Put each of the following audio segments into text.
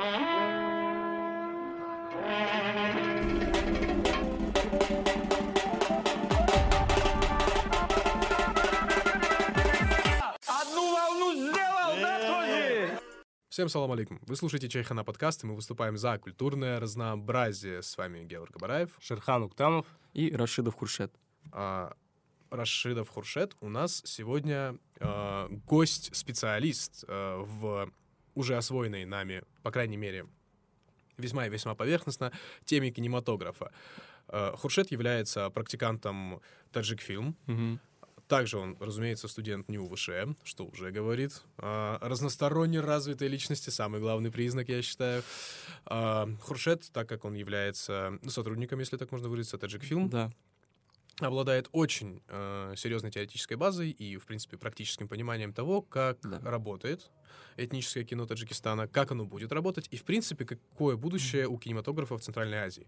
Всем салам алейкум. Вы слушаете Чайхана подкаст, и мы выступаем за культурное разнообразие. С вами Георг Габараев. Шерхан Уктамов. И Рашидов Хуршет. А, Рашидов Хуршет. У нас сегодня а, гость-специалист а, в уже освоенной нами, по крайней мере, весьма и весьма поверхностно, теме кинематографа. А, Хуршет является практикантом Таджикфильм. Также он, разумеется, студент НИУ ВШ, что уже говорит. Разносторонне развитой личности, самый главный признак, я считаю. А, Хуршет, так как он является ну, сотрудником, если так можно выразиться, Таджикфильм, Да. Обладает очень э, серьезной теоретической базой и, в принципе, практическим пониманием того, как Да. работает этническое кино Таджикистана, как оно будет работать и, в принципе, какое будущее у кинематографа в Центральной Азии.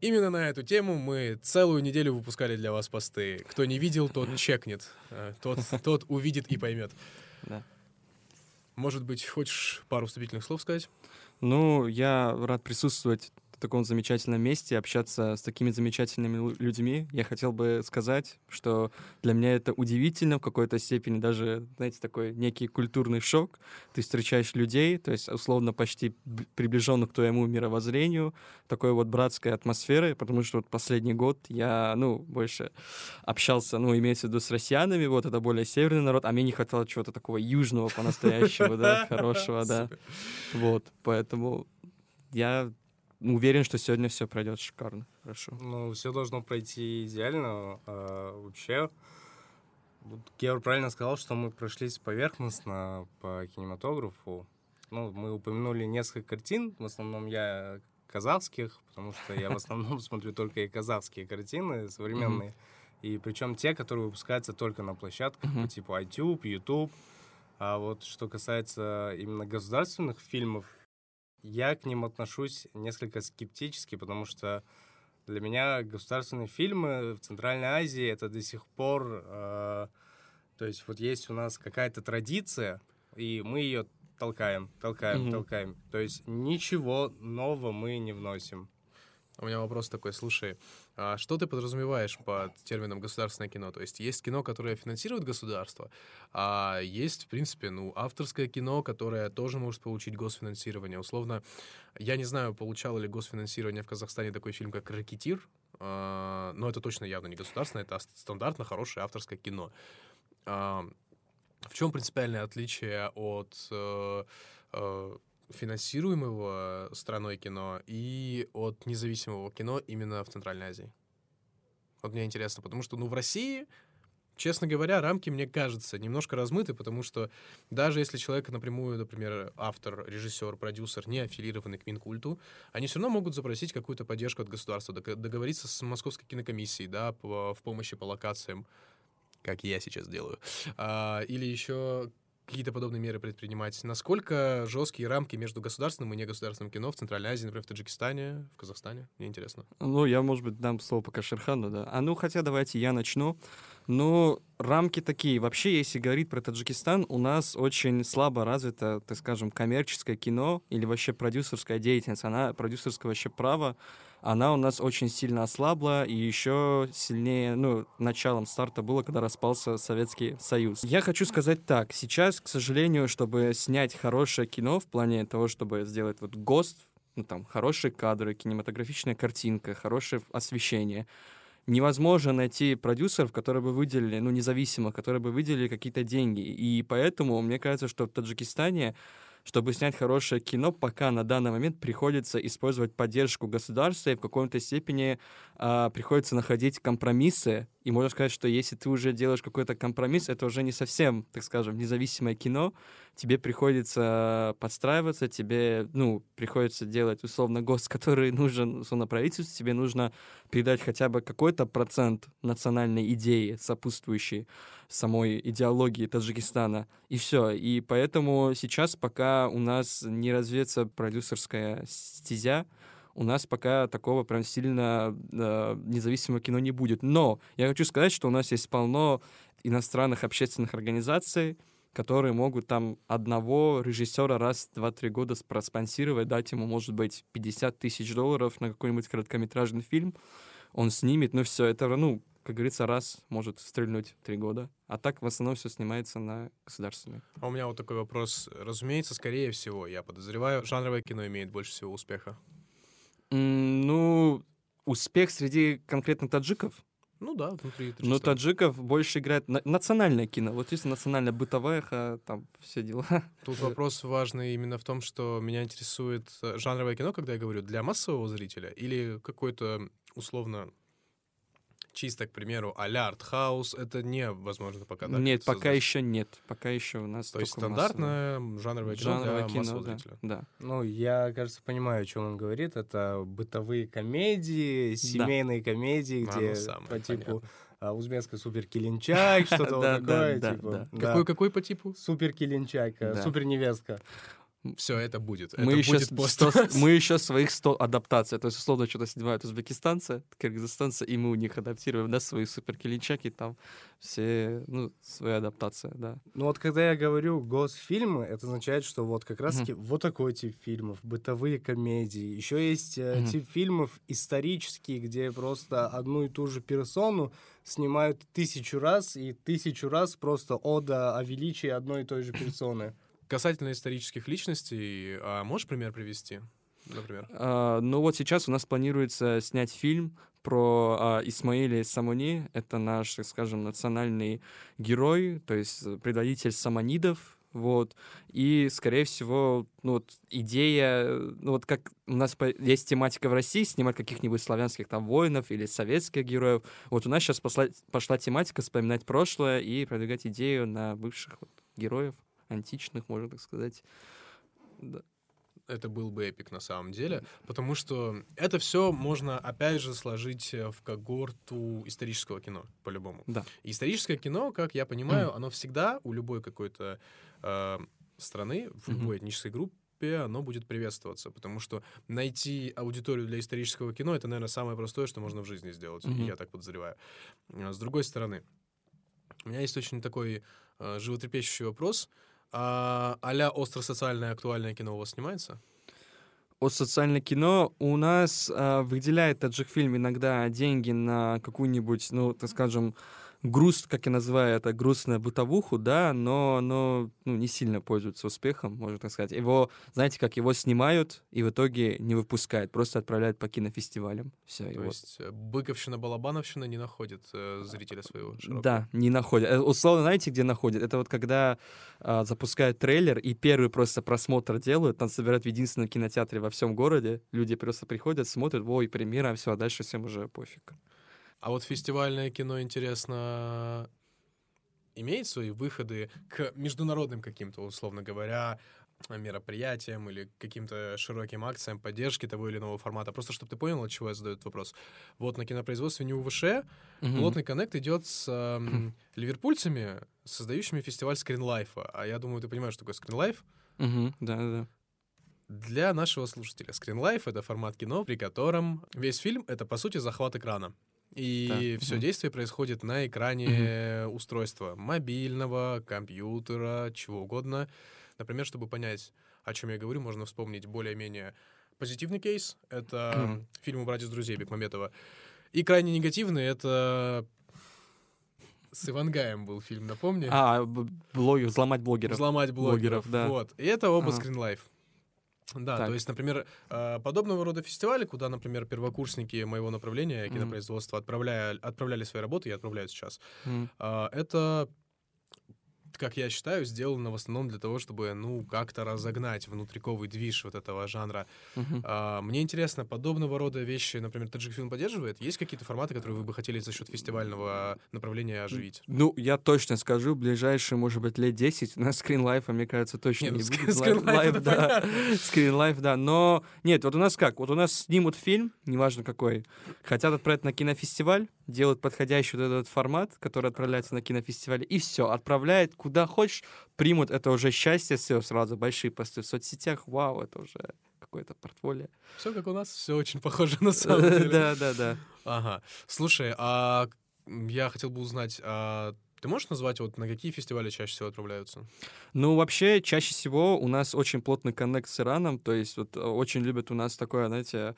Именно на эту тему мы целую неделю выпускали для вас посты. Кто не видел, тот чекнет, э, тот, тот увидит и поймет. Да. Может быть, хочешь пару вступительных слов сказать? Ну, я рад присутствовать в таком замечательном месте, общаться с такими замечательными лю- людьми. Я хотел бы сказать, что для меня это удивительно в какой-то степени, даже, знаете, такой некий культурный шок. Ты встречаешь людей, то есть, условно, почти приближенных к твоему мировоззрению, такой вот братской атмосферы, потому что вот последний год я, ну, больше общался, ну, имеется в виду с россиянами, вот это более северный народ, а мне не хватало чего-то такого южного по-настоящему, да, хорошего, да. Вот, поэтому я уверен, что сегодня все пройдет шикарно, хорошо. Ну, все должно пройти идеально. а, вообще, вот Георг правильно сказал, что мы прошлись поверхностно по кинематографу. Ну, мы упомянули несколько картин, в основном я казахских, потому что я в основном смотрю только и казахские картины современные. И причем те, которые выпускаются только на площадках по типу iTube, YouTube. А вот что касается именно государственных фильмов, я к ним отношусь несколько скептически, потому что для меня государственные фильмы в Центральной Азии это до сих пор, э, то есть вот есть у нас какая-то традиция, и мы ее толкаем, толкаем, Мгм. толкаем. То есть ничего нового мы не вносим. У меня вопрос такой, слушай, а что ты подразумеваешь под термином государственное кино? То есть есть кино, которое финансирует государство, а есть, в принципе, ну, авторское кино, которое тоже может получить госфинансирование. Условно, я не знаю, получал ли госфинансирование в Казахстане такой фильм, как «Ракетир», а, но это точно явно не государственное, это стандартно хорошее авторское кино. А, В чем принципиальное отличие от э, э, финансируемого страной кино и от независимого кино именно в Центральной Азии? Вот мне интересно, потому что, ну, в России, честно говоря, рамки, мне кажется, немножко размыты, потому что даже если человек напрямую, например, автор, режиссер, продюсер, не аффилированный к Минкульту, они все равно могут запросить какую-то поддержку от государства, дог- договориться с Московской кинокомиссией, да, по- в помощи по локациям, как я сейчас делаю, А, или еще какие-то подобные меры предпринимать. Насколько жесткие рамки между государственным и негосударственным кино в Центральной Азии, например, в Таджикистане, в Казахстане? Мне интересно. Ну, я, может быть, дам слово пока Шерхану, да. А ну, хотя давайте я начну. Ну, рамки такие. Вообще, если говорить про Таджикистан, у нас очень слабо развито, так скажем, коммерческое кино или вообще продюсерская деятельность. Она, продюсерское вообще право, она у нас очень сильно ослабла, и еще сильнее, ну, началом старта было, когда распался Советский Союз. Я хочу сказать так, сейчас, к сожалению, чтобы снять хорошее кино в плане того, чтобы сделать вот ГОСТ, ну, там, хорошие кадры, кинематографичная картинка, хорошее освещение, невозможно найти продюсеров, которые бы выделили, ну, независимых, которые бы выделили какие-то деньги. И поэтому мне кажется, что в Таджикистане чтобы снять хорошее кино, пока на данный момент приходится использовать поддержку государства и в какой-то степени а, приходится находить компромиссы. И можно сказать, что если ты уже делаешь какой-то компромисс, это уже не совсем, так скажем, независимое кино. Тебе приходится подстраиваться, тебе, ну, приходится делать условно ГОСТ, который нужен, условно, правительству, тебе нужно передать хотя бы какой-то процент национальной идеи, сопутствующей самой идеологии Таджикистана. И все. И поэтому сейчас, пока у нас не развьется продюсерская стезя, у нас пока такого прям сильно э, независимого кино не будет. Но я хочу сказать, что у нас есть полно иностранных общественных организаций, которые могут там одного режиссера раз в 2-3 года проспонсировать, дать ему, может быть, 50 тысяч долларов на какой-нибудь короткометражный фильм, он снимет, ну все, это, ну, как говорится, раз может стрельнуть три года. А так в основном все снимается на государственной. А у меня вот такой вопрос. Разумеется, скорее всего, я подозреваю, жанровое кино имеет больше всего успеха. М, ну, успех среди конкретно таджиков. Ну да, внутри Но таджиков больше играет на- национальное кино. Вот национальное бытовое, ха, там все дела. Тут вопрос важный именно в том, что меня интересует э, жанровое кино, когда я говорю, для массового зрителя или какой-то условно чисто, к примеру, а-ля артхаус, это невозможно пока, да? Нет, пока создать? еще нет. Пока еще у нас То есть только массовое. стандартное жанровое кино жанровое для кино, да, зрителя. да. Ну, я, кажется, понимаю, о чем он говорит. Это бытовые комедии, семейные комедии, А, ну, где самое по типу понятное. а, узбекская супер килинчак, что-то вот Да, да, такое, да, типа. да. да. Какой, какой по типу? Супер килинчак, Да. супер невестка. Все, это будет. Мы это еще, будет пост. сто- мы еще своих 100 адаптаций. То есть, условно, что-то снимают узбекистанцы, кыргызстанцы, и мы у них адаптируем, да, свои суперкилинчаки, там все, ну, свои адаптации, да. Ну вот когда я говорю госфильмы, это означает, что вот как раз-таки вот такой тип фильмов, бытовые комедии. Еще есть э, Мгм. тип фильмов исторические, где просто одну и ту же персону снимают тысячу раз, и тысячу раз просто ода о величии одной и той же персоны. Касательно исторических личностей, а можешь пример привести? Например. А, ну вот сейчас у нас планируется снять фильм про а, Исмаиля Самуни. Это наш, так скажем, национальный герой, то есть э, предводитель саманидов. Вот. И, скорее всего, ну, вот идея, э, ну, вот как у нас есть тематика в России, снимать каких-нибудь славянских там воинов или советских героев. Вот у нас сейчас пошла, пошла тематика вспоминать прошлое и продвигать идею на бывших вот героев, античных, можно так сказать. Да. Это был бы эпик на самом деле, потому что это все можно, опять же, сложить э, в когорту исторического кино, по-любому. Да. И Историческое кино, как я понимаю, оно всегда у любой какой-то э, страны, в любой этнической группе, оно будет приветствоваться, потому что найти аудиторию для исторического кино это, наверное, самое простое, что можно в жизни сделать, Мгм. я так подозреваю. А С другой стороны, у меня есть очень такой э, животрепещущий вопрос. А, а-ля остросоциальное актуальное кино у вас снимается? От социальное кино у нас а, выделяет таджик-фильм иногда деньги на какую-нибудь, ну, так скажем, груст, как я называю это, грустную бытовуху, да, но оно ну, не сильно пользуется успехом, можно так сказать. Его, знаете, как его снимают и в итоге не выпускают, просто отправляют по кинофестивалям. Все, То есть э, Быковщина, Балабановщина не находит э, зрителя своего широкого. Да, не находят. Э, Условно, знаете, где находят? Это вот когда а, запускают трейлер и первый просто просмотр делают, там собирают в единственном кинотеатре во всем городе, люди просто приходят, смотрят, ой, премьера, все, а дальше всем уже пофиг. А вот фестивальное кино, интересно, имеет свои выходы к международным каким-то, условно говоря, мероприятиям или каким-то широким акциям поддержки того или иного формата. Просто чтобы ты понял, от чего я задаю этот вопрос. Вот на кинопроизводстве НИУВШ Мгм. плотный коннект идет с эм, ливерпульцами, создающими фестиваль скринлайфа. А я думаю, ты понимаешь, что такое скринлайф? Мгм, Да-да-да. Для нашего слушателя скринлайф — это формат кино, при котором весь фильм — это, по сути, захват экрана. И Так, все действие происходит на экране устройства мобильного, компьютера, чего угодно. Например, чтобы понять, о чем я говорю, можно вспомнить более-менее позитивный кейс. Это Мгм. фильм «Убрать из друзей» Бекмаметова. И крайне негативный — это с Ивангаем был фильм, напомни? А, блогер, взломать блогеров. Взломать блогеров. Блогеров, да. Вот. И это оба Ага. скринлайф. Да, Так. то есть, например, э, подобного рода фестивали, куда, например, первокурсники моего направления кинопроизводства отправляя, отправляли свои работы и отправляют сейчас, а, это, как я считаю, сделано в основном для того, чтобы, ну, как-то разогнать внутриковый движ вот этого жанра. Мгм. А, Мне интересно, подобного рода вещи, например, Таджикфильм поддерживает? Есть какие-то форматы, которые вы бы хотели за счет фестивального направления оживить? Ну, я точно скажу, ближайшие, может быть, лет 10 у нас скринлайфа, мне кажется, точно Не, ну, не ск- будет. скринлайф это да. понятно. Скринлайф, да. Но нет, вот у нас как? Вот у нас снимут фильм, неважно какой, хотят отправить на кинофестиваль, делают подходящий вот этот формат, который отправляется на кинофестиваль, и все, отправляет куда хочешь, примут это уже счастье, все, сразу большие посты в соцсетях, вау, это уже какое-то портфолио. Все как у нас, все очень похоже на самом деле. Да, да, да. Ага. Слушай, а я хотел бы узнать, а Ты можешь назвать, вот на какие фестивали чаще всего отправляются? Ну, вообще, чаще всего у нас очень плотный коннект с Ираном, то есть вот э, очень любят у нас такое, знаете,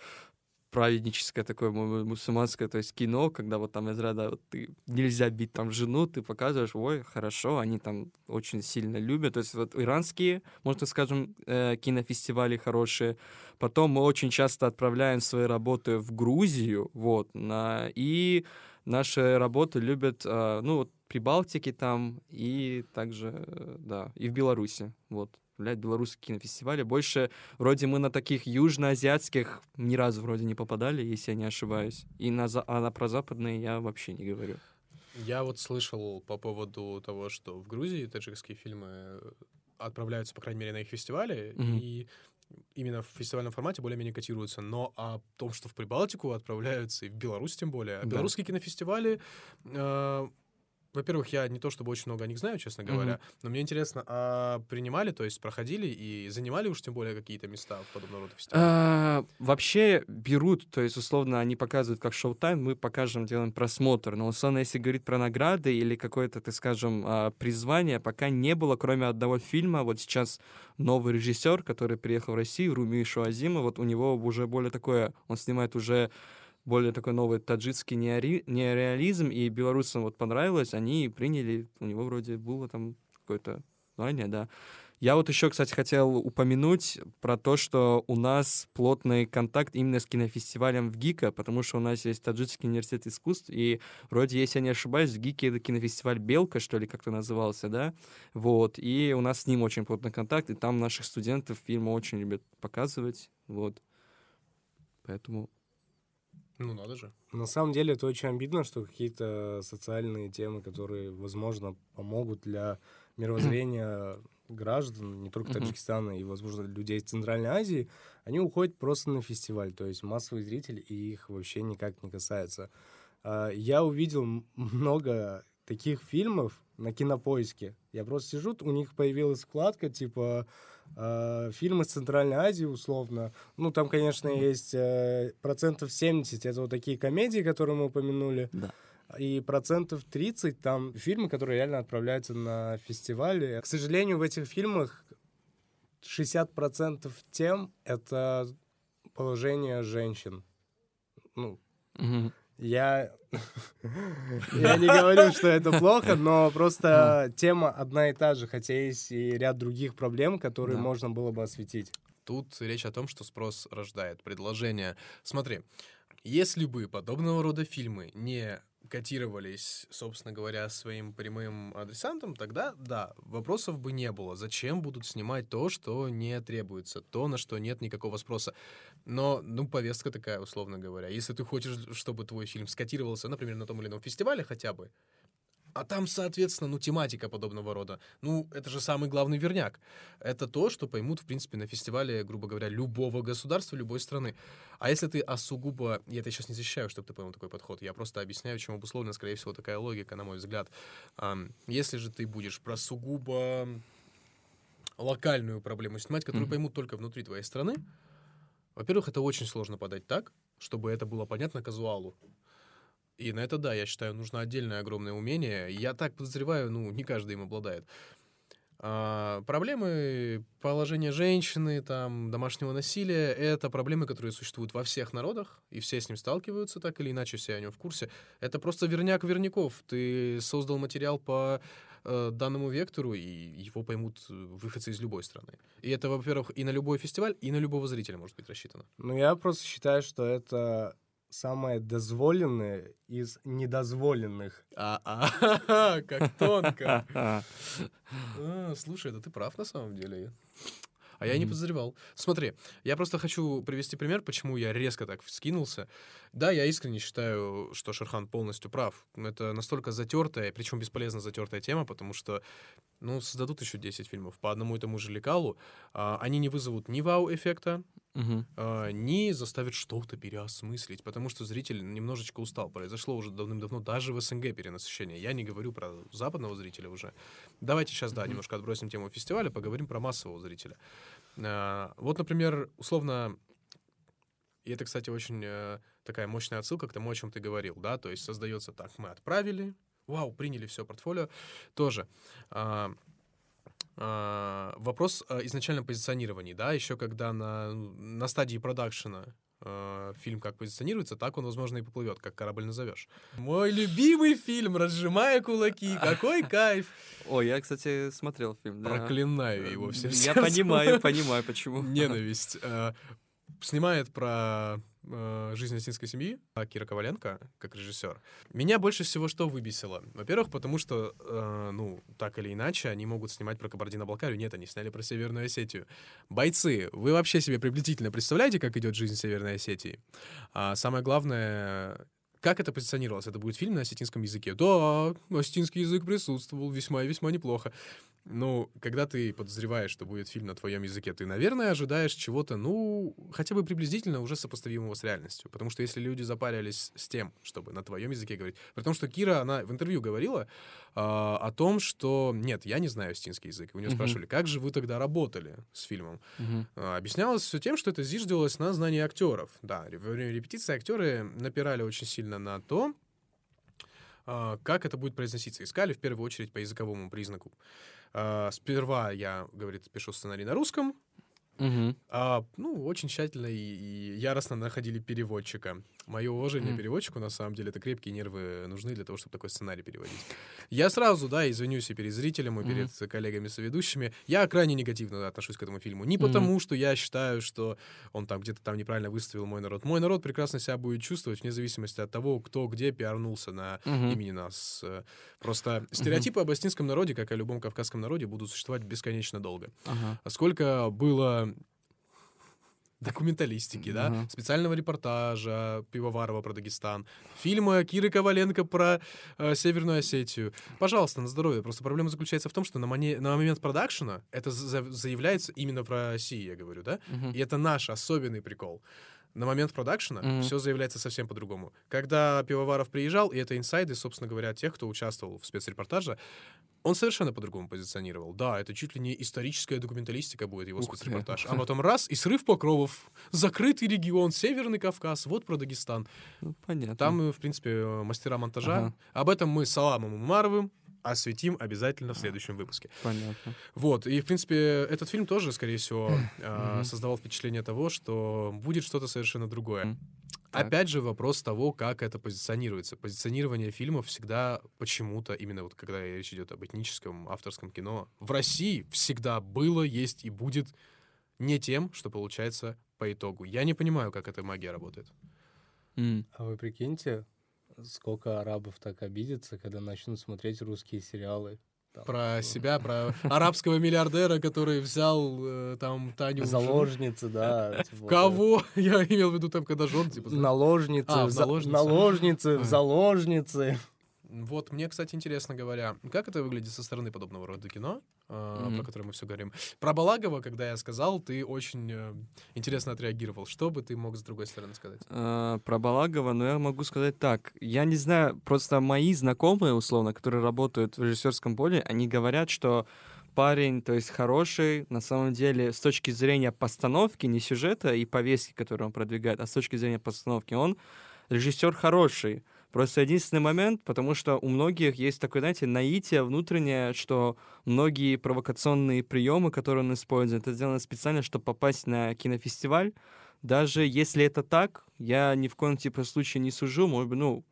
праведническое такое му- мусульманское, то есть кино, когда вот там из ряда вот ты нельзя бить там жену, ты показываешь, ой, хорошо, они там очень сильно любят. То есть вот иранские, можно скажем, э, кинофестивали хорошие. Потом мы очень часто отправляем свои работы в Грузию, вот, на, и наши работы любят, э, ну, вот, Прибалтике там, и также, э, да, и в Беларуси, вот. Блядь, белорусские кинофестивали. Больше вроде мы на таких южноазиатских ни разу вроде не попадали, если я не ошибаюсь. И на, а на прозападные я вообще не говорю. Я вот слышал по поводу того, что в Грузии таджикские фильмы э, отправляются, по крайней мере, на их фестивали, Мгм. и именно в фестивальном формате более-менее котируются. Но о том, что в Прибалтику отправляются, и в Беларусь тем более. А Да. Белорусские кинофестивали... э, во-первых, я не то чтобы очень много о них знаю, честно говоря, но мне интересно, а принимали, то есть проходили и занимали уж тем более какие-то места в подобного рода фестивалях? А, вообще берут, то есть, условно, они показывают как шоу-тайм, мы покажем, делаем просмотр. Но, условно, если говорить про награды или какое-то, так скажем, а, призвание, пока не было, кроме одного фильма. Вот сейчас новый режиссер, который приехал в Россию, Руми Шуазима, вот у него уже более такое, он снимает уже более такой новый таджикский неори- неореализм, и белорусам вот понравилось, они приняли, у него вроде было там какое-то звание, да. Я вот еще, кстати, хотел упомянуть про то, что у нас плотный контакт именно с кинофестивалем в ГИКа, потому что у нас есть Таджикский университет искусств, и вроде, если я не ошибаюсь, в ГИКе это кинофестиваль «Белка», что ли, как-то назывался, да? Вот, и у нас с ним очень плотный контакт, и там наших студентов фильмы очень любят показывать, вот. Поэтому... Ну, надо же. На самом деле это очень обидно, что какие-то социальные темы, которые, возможно, помогут для мировоззрения граждан, не только. Таджикистана и, возможно, людей из Центральной Азии, они уходят просто на фестиваль. То есть массовый зритель и их вообще никак не касается. А, Я увидел много таких фильмов на кинопоиске. Я просто сижу, у них появилась вкладка, типа фильмы с Центральной Азии, условно. Ну, там, конечно, есть э, процентов 70, это вот такие комедии, которые мы упомянули. Да. И процентов 30 там фильмы, которые реально отправляются на фестивали. К сожалению, в этих фильмах 60% тем — это положение женщин. Ну, Мгм. Я... Я не говорю, что это плохо, но просто тема одна и та же, хотя есть и ряд других проблем, которые можно было бы осветить. Тут речь о том, что спрос рождает предложение. Смотри, если бы подобного рода фильмы не котировались, собственно говоря, своим прямым адресантом, тогда да, вопросов бы не было. Зачем будут снимать то, что не требуется, то, на что нет никакого спроса. Но, ну, повестка такая, условно говоря. Если ты хочешь, чтобы твой фильм скотировался, например, на том или ином фестивале хотя бы, а там, соответственно, ну, тематика подобного рода. Ну, это же самый главный верняк. Это то, что поймут, в принципе, на фестивале, грубо говоря, любого государства, любой страны. А если ты осугубо... Я это сейчас не защищаю, чтобы ты понял такой подход. Я просто объясняю, чем обусловлена, скорее всего, такая логика, на мой взгляд. Если же ты будешь про сугубо локальную проблему снимать, которую Мгм. поймут только внутри твоей страны, во-первых, это очень сложно подать так, чтобы это было понятно казуалу. И на это, да, я считаю, нужно отдельное огромное умение. Я так подозреваю, ну, не каждый им обладает. А, проблемы положения женщины, там, домашнего насилия — это проблемы, которые существуют во всех народах, и все с ним сталкиваются так или иначе, все о нем в курсе. Это просто верняк верняков. Ты создал материал по э, данному вектору, и его поймут э, выходцы из любой страны. И это, во-первых, и на любой фестиваль, и на любого зрителя может быть рассчитано. Ну, я просто считаю, что это самое дозволенное из недозволенных. А, как тонко. А, слушай, да ты прав на самом деле. А я не подозревал. Смотри, я просто хочу привести пример, почему я резко так вскинулся. Да, я искренне считаю, что Шерхан полностью прав. Это настолько затертая, причем бесполезно затертая тема, потому что, ну, создадут еще 10 фильмов по одному и тому же лекалу. а, они не вызовут ни вау-эффекта, мгм. а, не заставят что-то переосмыслить, потому что зритель немножечко устал. Произошло уже давным-давно даже в СНГ перенасыщение. Я не говорю про западного зрителя уже. Давайте сейчас, да, Мгм. немножко отбросим тему фестиваля, поговорим про массового зрителя. А, Вот, например, условно, и это, кстати, очень э, такая мощная отсылка к тому, о чем ты говорил, да, то есть создается так, мы отправили, вау, приняли все портфолио, тоже. А, а, вопрос а, изначально позиционирований, да, еще когда на, на стадии продакшена а, фильм как позиционируется, так он, возможно, и поплывет, как корабль назовешь. Мой любимый фильм, разжимая кулаки, какой кайф! О, я, кстати, смотрел фильм. да. Проклинаю его всем Я сердцем. понимаю, понимаю, почему. Ненависть. Э, Снимает про э, жизнь осетинской семьи Кира Коваленко, как режиссер. Меня больше всего что выбесило? Во-первых, потому что, э, ну, так или иначе, они могут снимать про Кабардино-Балкарию. Нет, они сняли про Северную Осетию. Бойцы, вы вообще себе приблизительно представляете, как идет жизнь Северной Осетии? А самое главное, как это позиционировалось? Это будет фильм на осетинском языке? Да, осетинский язык присутствовал весьма и весьма неплохо. Ну, когда ты подозреваешь, что будет фильм на твоем языке, ты, наверное, ожидаешь чего-то, ну, хотя бы приблизительно уже сопоставимого с реальностью. Потому что если люди запарились с тем, чтобы на твоем языке говорить... При том, что Кира, она в интервью говорила а, о том, что нет, я не знаю осетинский язык. И у нее Мгм. спрашивали, как же вы тогда работали с фильмом? Мгм. А, Объяснялось все тем, что это зиждилось на знании актеров. Да, во время репетиции актеры напирали очень сильно на то, как это будет произноситься. Искали в первую очередь по языковому признаку. А, Сперва я, говорит, пишу сценарий на русском, Мгм. а, ну, очень тщательно и, и яростно находили переводчика. Мое уважение Мгм. переводчику, на самом деле, это крепкие нервы нужны для того, чтобы такой сценарий переводить. Я сразу, да, извинюсь и перед зрителем, и перед коллегами-соведущими. Я крайне негативно отношусь к этому фильму. Не потому, что я считаю, что он там где-то там неправильно выставил мой народ. Мой народ прекрасно себя будет чувствовать вне зависимости от того, кто где пиарнулся на Мгм. имени нас. Э, Просто стереотипы об астинском народе, как и о любом кавказском народе, будут существовать бесконечно долго. А сколько было документалистики, да, Ага. специального репортажа Пивоварова про Дагестан, фильма Киры Коваленко про э, Северную Осетию. Пожалуйста, на здоровье. Просто проблема заключается в том, что на, моне- на момент продакшена это за- заявляется именно про Россию, я говорю, да, Мгм. и это наш особенный прикол. На момент продакшена Мгм. все заявляется совсем по-другому. Когда Пивоваров приезжал, и это инсайды, собственно говоря, тех, кто участвовал в спецрепортаже, он совершенно по-другому позиционировал. Да, это чуть ли не историческая документалистика будет его Ух ты. спецрепортаж. А потом раз, и срыв покровов. Закрытый регион, Северный Кавказ, вот про Дагестан. Ну, понятно. Там, э, в принципе, э, мастера монтажа. Ага. Об этом мы с Саламом Умаровым осветим обязательно в следующем выпуске. Понятно. Вот, и, в принципе, этот фильм тоже, скорее всего, э, Мгм. создавал впечатление того, что будет что-то совершенно другое. Так. Опять же, вопрос того, как это позиционируется. Позиционирование фильмов всегда почему-то, именно вот когда речь идет об этническом авторском кино, в России всегда было, есть и будет не тем, что получается по итогу. Я не понимаю, как эта магия работает. М. А вы прикиньте, сколько арабов так обидится, когда начнут смотреть русские сериалы. Там, Про ну, себя, про арабского миллиардера, который взял э, там Таню... Заложницы, да. типа, Кого? Я имел в виду там, когда жен, типа... Наложницы, А, в наложницы, в А. заложницы. Вот, мне, кстати, интересно говоря, как это выглядит со стороны подобного рода кино, Мгм. про которое мы все говорим. Про Балагова, когда я сказал, ты очень э, интересно отреагировал. Что бы ты мог с другой стороны сказать? А, про Балагова, но я могу сказать так. Я не знаю, просто мои знакомые, условно, которые работают в режиссерском поле, они говорят, что парень, то есть хороший, на самом деле, с точки зрения постановки, не сюжета и повестки, которую он продвигает, а с точки зрения постановки, он режиссер хороший. Просто единственный момент, потому что у многих есть такое, знаете, наитие внутреннее, что многие провокационные приемы, которые он использует, это сделано специально, чтобы попасть на кинофестиваль. Даже если это так, я ни в коем типа случае не сужу, может быть, ну,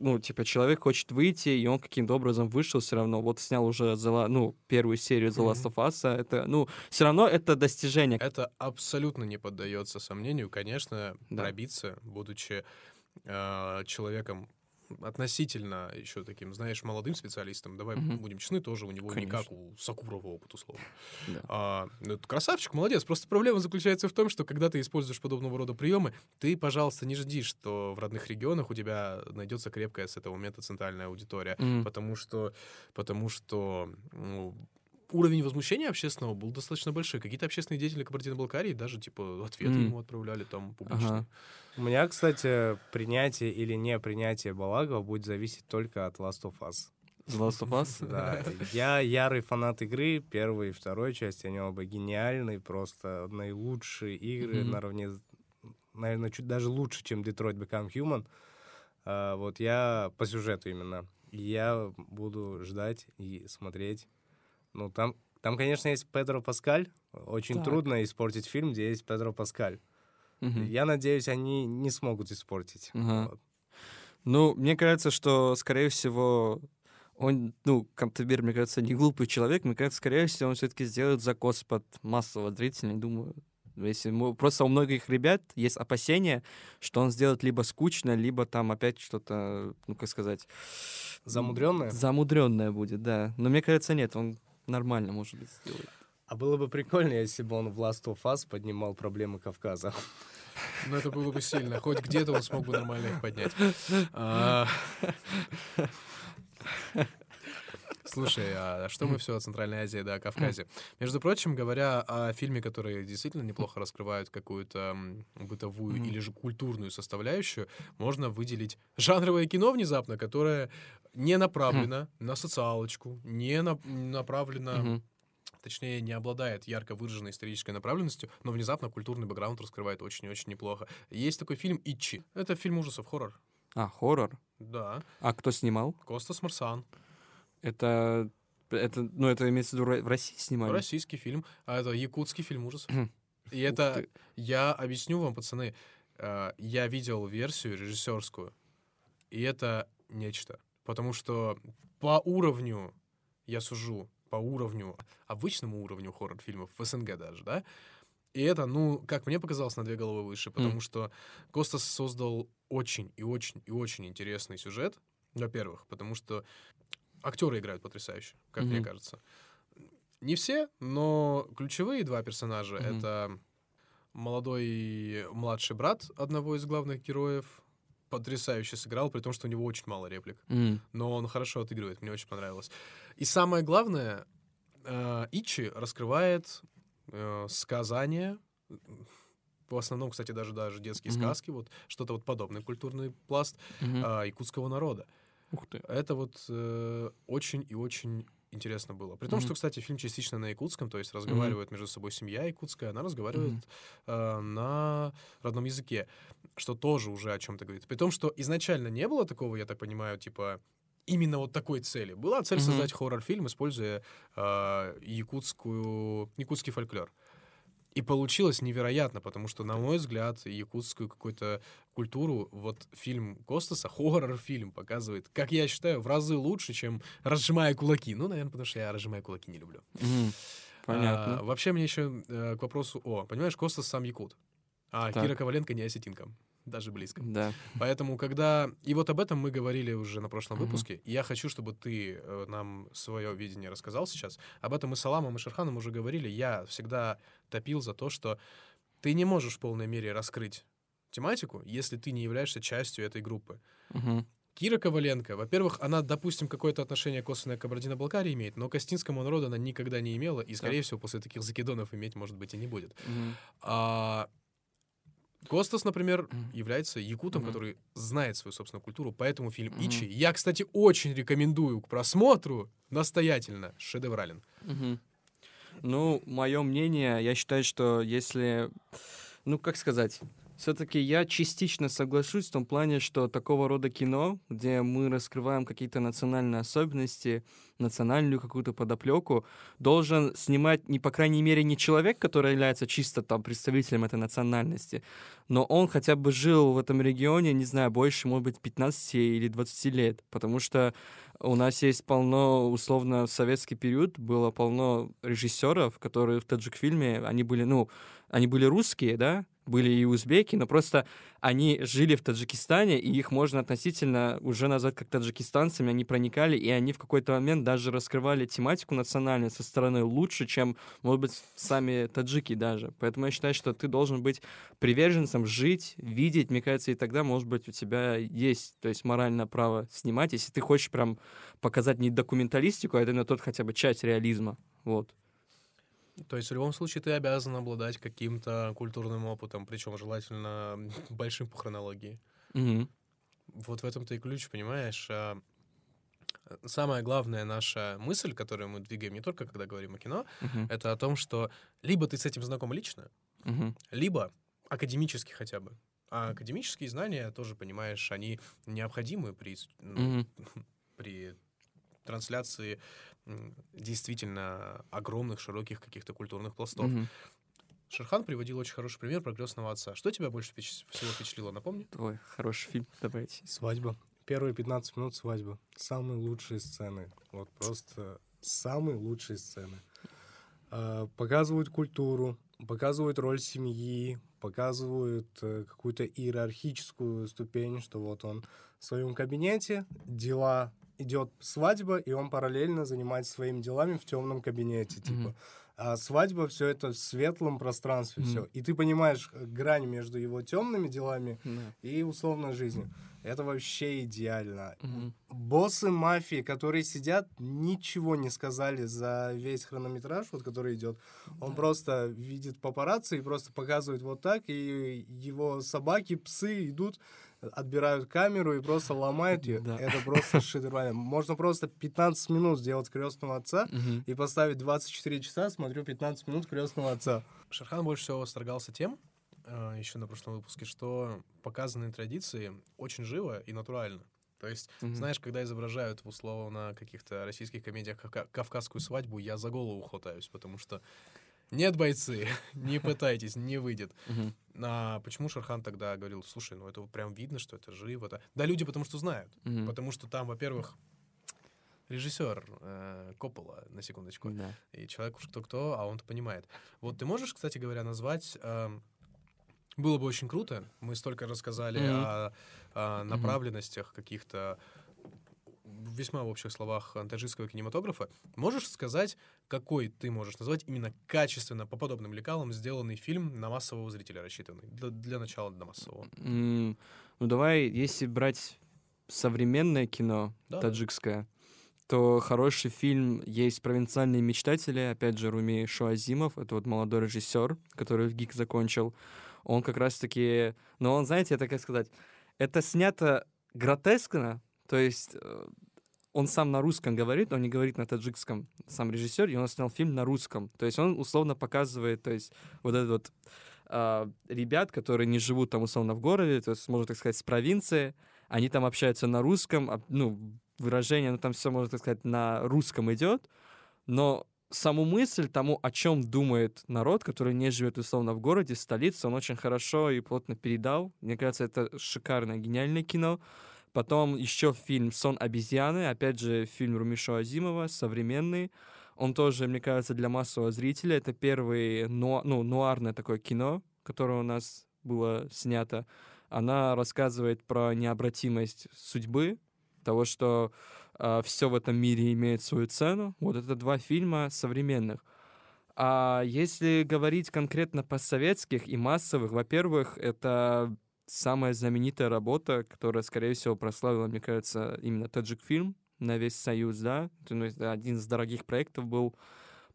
ну, типа, человек хочет выйти, и он каким-то образом вышел все равно. Вот снял уже, The ну, первую серию The Last of Us. а Это, ну, все равно это достижение. Это абсолютно не поддается сомнению. Конечно, Да. пробиться, будучи э, человеком относительно еще таким, знаешь, молодым специалистом, давай Мгм. будем честны, тоже у него не Конечно. как у Сакурова опыт, условно. Да. А, ну, красавчик, молодец. Просто проблема заключается в том, что когда ты используешь подобного рода приемы, ты, пожалуйста, не жди, что в родных регионах у тебя найдется крепкая с этого момента центральная аудитория. М. Потому что, потому что ну, уровень возмущения общественного был достаточно большой. Какие-то общественные деятели Кабардино-Балкарии даже, типа, ответы М. ему отправляли там публично. Ага. У меня, кстати, принятие или не принятие Балагова будет зависеть только от Last of Us. The Last of Us? Да, я ярый фанат игры, первой и второй части, они оба гениальные, просто наилучшие игры Мгм. наравне, наверное, чуть даже лучше, чем Detroit Become Human. А, вот я по сюжету именно. Я буду ждать и смотреть. Ну, там, там, конечно, есть Педро Паскаль. Очень Так. трудно испортить фильм, где есть Педро Паскаль. Мгм. Я надеюсь, они не смогут испортить. Ага. Вот. Ну, мне кажется, что, скорее всего, он, ну, Камтабир, мне кажется, не глупый человек. Мне кажется, скорее всего, он все-таки сделает закос под массового зрителя. Думаю, если ему- просто у многих ребят есть опасения, что он сделает либо скучно, либо там опять что-то, ну, как сказать... Замудренное? Замудренное будет, да. Но мне кажется, нет, он нормально, может быть, сделает. А было бы прикольно, если бы он в Last of Us поднимал проблемы Кавказа. Ну, это было бы сильно. Хоть где-то он смог бы нормально их поднять. Слушай, а что мы все о Центральной Азии да о Кавказе? Между прочим, говоря о фильме, который действительно неплохо раскрывают какую-то бытовую или же культурную составляющую, можно выделить жанровое кино внезапно, которое не направлено на социалочку, не на- направлено точнее, не обладает ярко выраженной исторической направленностью, но внезапно культурный бэкграунд раскрывает очень и очень неплохо. Есть такой фильм «Ичи». Это фильм ужасов, хоррор. А, хоррор. Да. А кто снимал? Костас Марсан. Это... Это, ну, это имеется в виду в России снимали? Российский фильм. А это якутский фильм ужасов. И это... Я объясню вам, пацаны. э, Я видел версию режиссерскую. И это нечто. Потому что по уровню, я сужу, по уровню, обычному уровню хоррор-фильмов, в СНГ даже, да, и это, ну, как мне показалось, на две головы выше, потому что Костас создал очень и очень и очень интересный сюжет, во-первых, потому что актеры играют потрясающе, как мне Мгм. кажется. Не все, но ключевые два персонажа Мгм. это молодой младший брат одного из главных героев, потрясающе сыграл, при том, что у него очень мало реплик М, но он хорошо отыгрывает, мне очень понравилось. И самое главное, э, Ичи раскрывает э, сказания, в основном, кстати, даже, даже детские Мгм. сказки, вот что-то вот подобный культурный пласт мгм. а, якутского народа. Ух ты. Это вот э, очень и очень интересно было. При том, Мгм. что, кстати, фильм частично на якутском, то есть разговаривает между собой семья якутская, она разговаривает Мгм. э, на родном языке, что тоже уже о чем-то говорит. При том, что изначально не было такого, я так понимаю, типа именно вот такой цели. Была цель Мгм. создать хоррор-фильм, используя э, якутскую, якутский фольклор. И получилось невероятно, потому что, на мой взгляд, якутскую какую-то культуру, вот фильм Костаса, хоррор-фильм показывает, как я считаю, в разы лучше, чем «Разжимая кулаки». Ну, наверное, потому что я «Разжимая кулаки» не люблю. Мгм. Понятно. А, вообще, мне еще э, к вопросу о... Понимаешь, Костас сам якут, а Так. Кира Коваленко не осетинка. Даже близко. Да. Поэтому, когда... И вот об этом мы говорили уже на прошлом Мгм. выпуске. И я хочу, чтобы ты э, нам свое видение рассказал сейчас. Об этом мы с Аламом и Шерханом уже говорили. Я всегда топил за то, что ты не можешь в полной мере раскрыть тематику, если ты не являешься частью этой группы. Мгм. Кира Коваленко, во-первых, она, допустим, какое-то отношение косвенное к Кабардино-Балкарии имеет, но к Остинскому народу она никогда не имела, и, скорее всего, после таких закидонов иметь, может быть, и не будет. Мгм. А Костас, например, является якутом, Мгм. который знает свою собственную культуру, поэтому фильм Мгм. «Ичи» я, кстати, очень рекомендую к просмотру, настоятельно, шедеврален. Мгм. Ну, мое мнение, я считаю, что если, ну, как сказать, все-таки я частично соглашусь в том плане, что такого рода кино, где мы раскрываем какие-то национальные особенности, национальную какую-то подоплеку, должен снимать, не по крайней мере, не человек, который является чисто там представителем этой национальности, но он хотя бы жил в этом регионе, не знаю, больше, может быть, 15 или 20 лет, потому что у нас есть полно, условно, в советский период было полно режиссеров, которые в таджик-фильме, они были, ну, они были русские, да, были и узбеки, но просто они жили в Таджикистане, и их можно относительно уже назвать как таджикистанцами, они проникали, и они в какой-то момент даже раскрывали тематику национальную со стороны лучше, чем, может быть, сами таджики даже. Поэтому я считаю, что ты должен быть приверженцем, жить, видеть, мне кажется, и тогда, может быть, у тебя есть, то есть моральное право снимать, если ты хочешь прям показать не документалистику, а именно тот хотя бы часть реализма. Вот. То есть в любом случае ты обязан обладать каким-то культурным опытом, причем желательно большим по хронологии. Мгм. Вот в этом-то и ключ, понимаешь? А, Самая главная наша мысль, которую мы двигаем не только когда говорим о кино, Мгм. это о том, что либо ты с этим знаком лично, Мгм. либо академически хотя бы. А академические знания, тоже понимаешь, они необходимы при, ну, Мгм. при трансляции действительно огромных, широких каких-то культурных пластов. Мгм. Шерхан приводил очень хороший пример про крестного отца. Что тебя больше всего впечатлило, напомни? Твой хороший фильм, давайте. Свадьба. Первые 15 минут свадьбы. Самые лучшие сцены. Вот просто самые лучшие сцены. А, Показывают культуру, показывают роль семьи, показывают э, какую-то иерархическую ступень, что вот он в своем кабинете, дела, идет свадьба, и он параллельно занимается своими делами в темном кабинете, типа. Мгм. А свадьба все это в светлом пространстве, Мгм. все. И ты понимаешь э, грань между его темными делами Да. и условной жизнью. Это вообще идеально. Мгм. Боссы мафии, которые сидят, ничего не сказали за весь хронометраж, вот который идет. Он просто видит папарацци и просто показывает вот так, и его собаки, псы идут, отбирают камеру и просто ломают ее. Да. Это просто шедеврально. Можно просто 15 минут сделать крестного отца Мгм. и поставить 24 часа, смотрю 15 минут крестного отца. Шерхан больше всего восторгался тем, э, еще на прошлом выпуске, что показанные традиции очень живо и натурально. То есть, Мгм. знаешь, когда изображают условно каких-то российских комедиях кавка- кавказскую свадьбу, я за голову хватаюсь, потому что нет, бойцы, не пытайтесь, не выйдет. А почему Шерхан тогда говорил, слушай, ну это прям видно, что это живо. Да, да люди потому что знают. Потому что там, во-первых, режиссер э, Коппола, на секундочку, Да. и человек уж кто-кто, а он-то понимает. Вот ты можешь, кстати говоря, назвать... эм, было бы очень круто. Мы столько рассказали Мгм. о, о направленностях каких-то весьма в общих словах таджикского кинематографа. Можешь сказать, какой ты можешь назвать именно качественно, по подобным лекалам, сделанный фильм на массового зрителя рассчитанный? Для, для начала для массового. М, Ну давай, если брать современное кино Да, таджикское, то хороший фильм есть «Провинциальные мечтатели», опять же, Руми Шуазимов, это вот молодой режиссер, который в ГИК закончил. Он как раз-таки, ну он, знаете, это как сказать, это снято гротескно, то есть э, он сам на русском говорит, он не говорит на таджикском, сам режиссер, и он снял фильм на русском. То есть он условно показывает, то есть вот этот вот а, ребят, которые не живут там условно в городе, то есть, можно так сказать, с провинции, они там общаются на русском, а, ну, выражение, ну, там все, можно так сказать, на русском идет, но саму мысль тому, о чем думает народ, который не живет условно в городе, в столице, он очень хорошо и плотно передал. Мне кажется, это шикарное, гениальное кино. Потом еще фильм «Сон обезьяны», опять же, фильм Румишо Азимова, современный. Он тоже, мне кажется, для массового зрителя. Это первый нуа- ну, нуарное такое кино, которое у нас было снято. Она рассказывает про необратимость судьбы, того, что все в этом мире имеет свою цену. Вот это два фильма современных. А если говорить конкретно по-советских и массовых, во-первых, это самая знаменитая работа, которая, скорее всего, прославила, мне кажется, именно таджик фильм на весь Союз, да. То есть один из дорогих проектов был,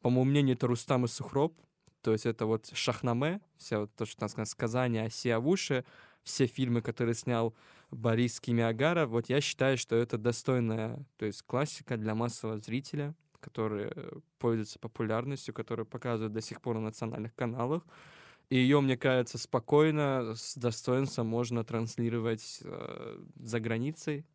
по моему мнению, это Рустам и Сухроб. То есть это вот Шахнаме, все вот то, что там сказано, сказания о Сиавуше, все фильмы, которые снял Борис Кимиагаров, вот я считаю, что это достойная, то есть классика для массового зрителя, который э, пользуется популярностью, который показывают до сих пор на национальных каналах. И ее, мне кажется, спокойно, с достоинством можно транслировать э, за границей,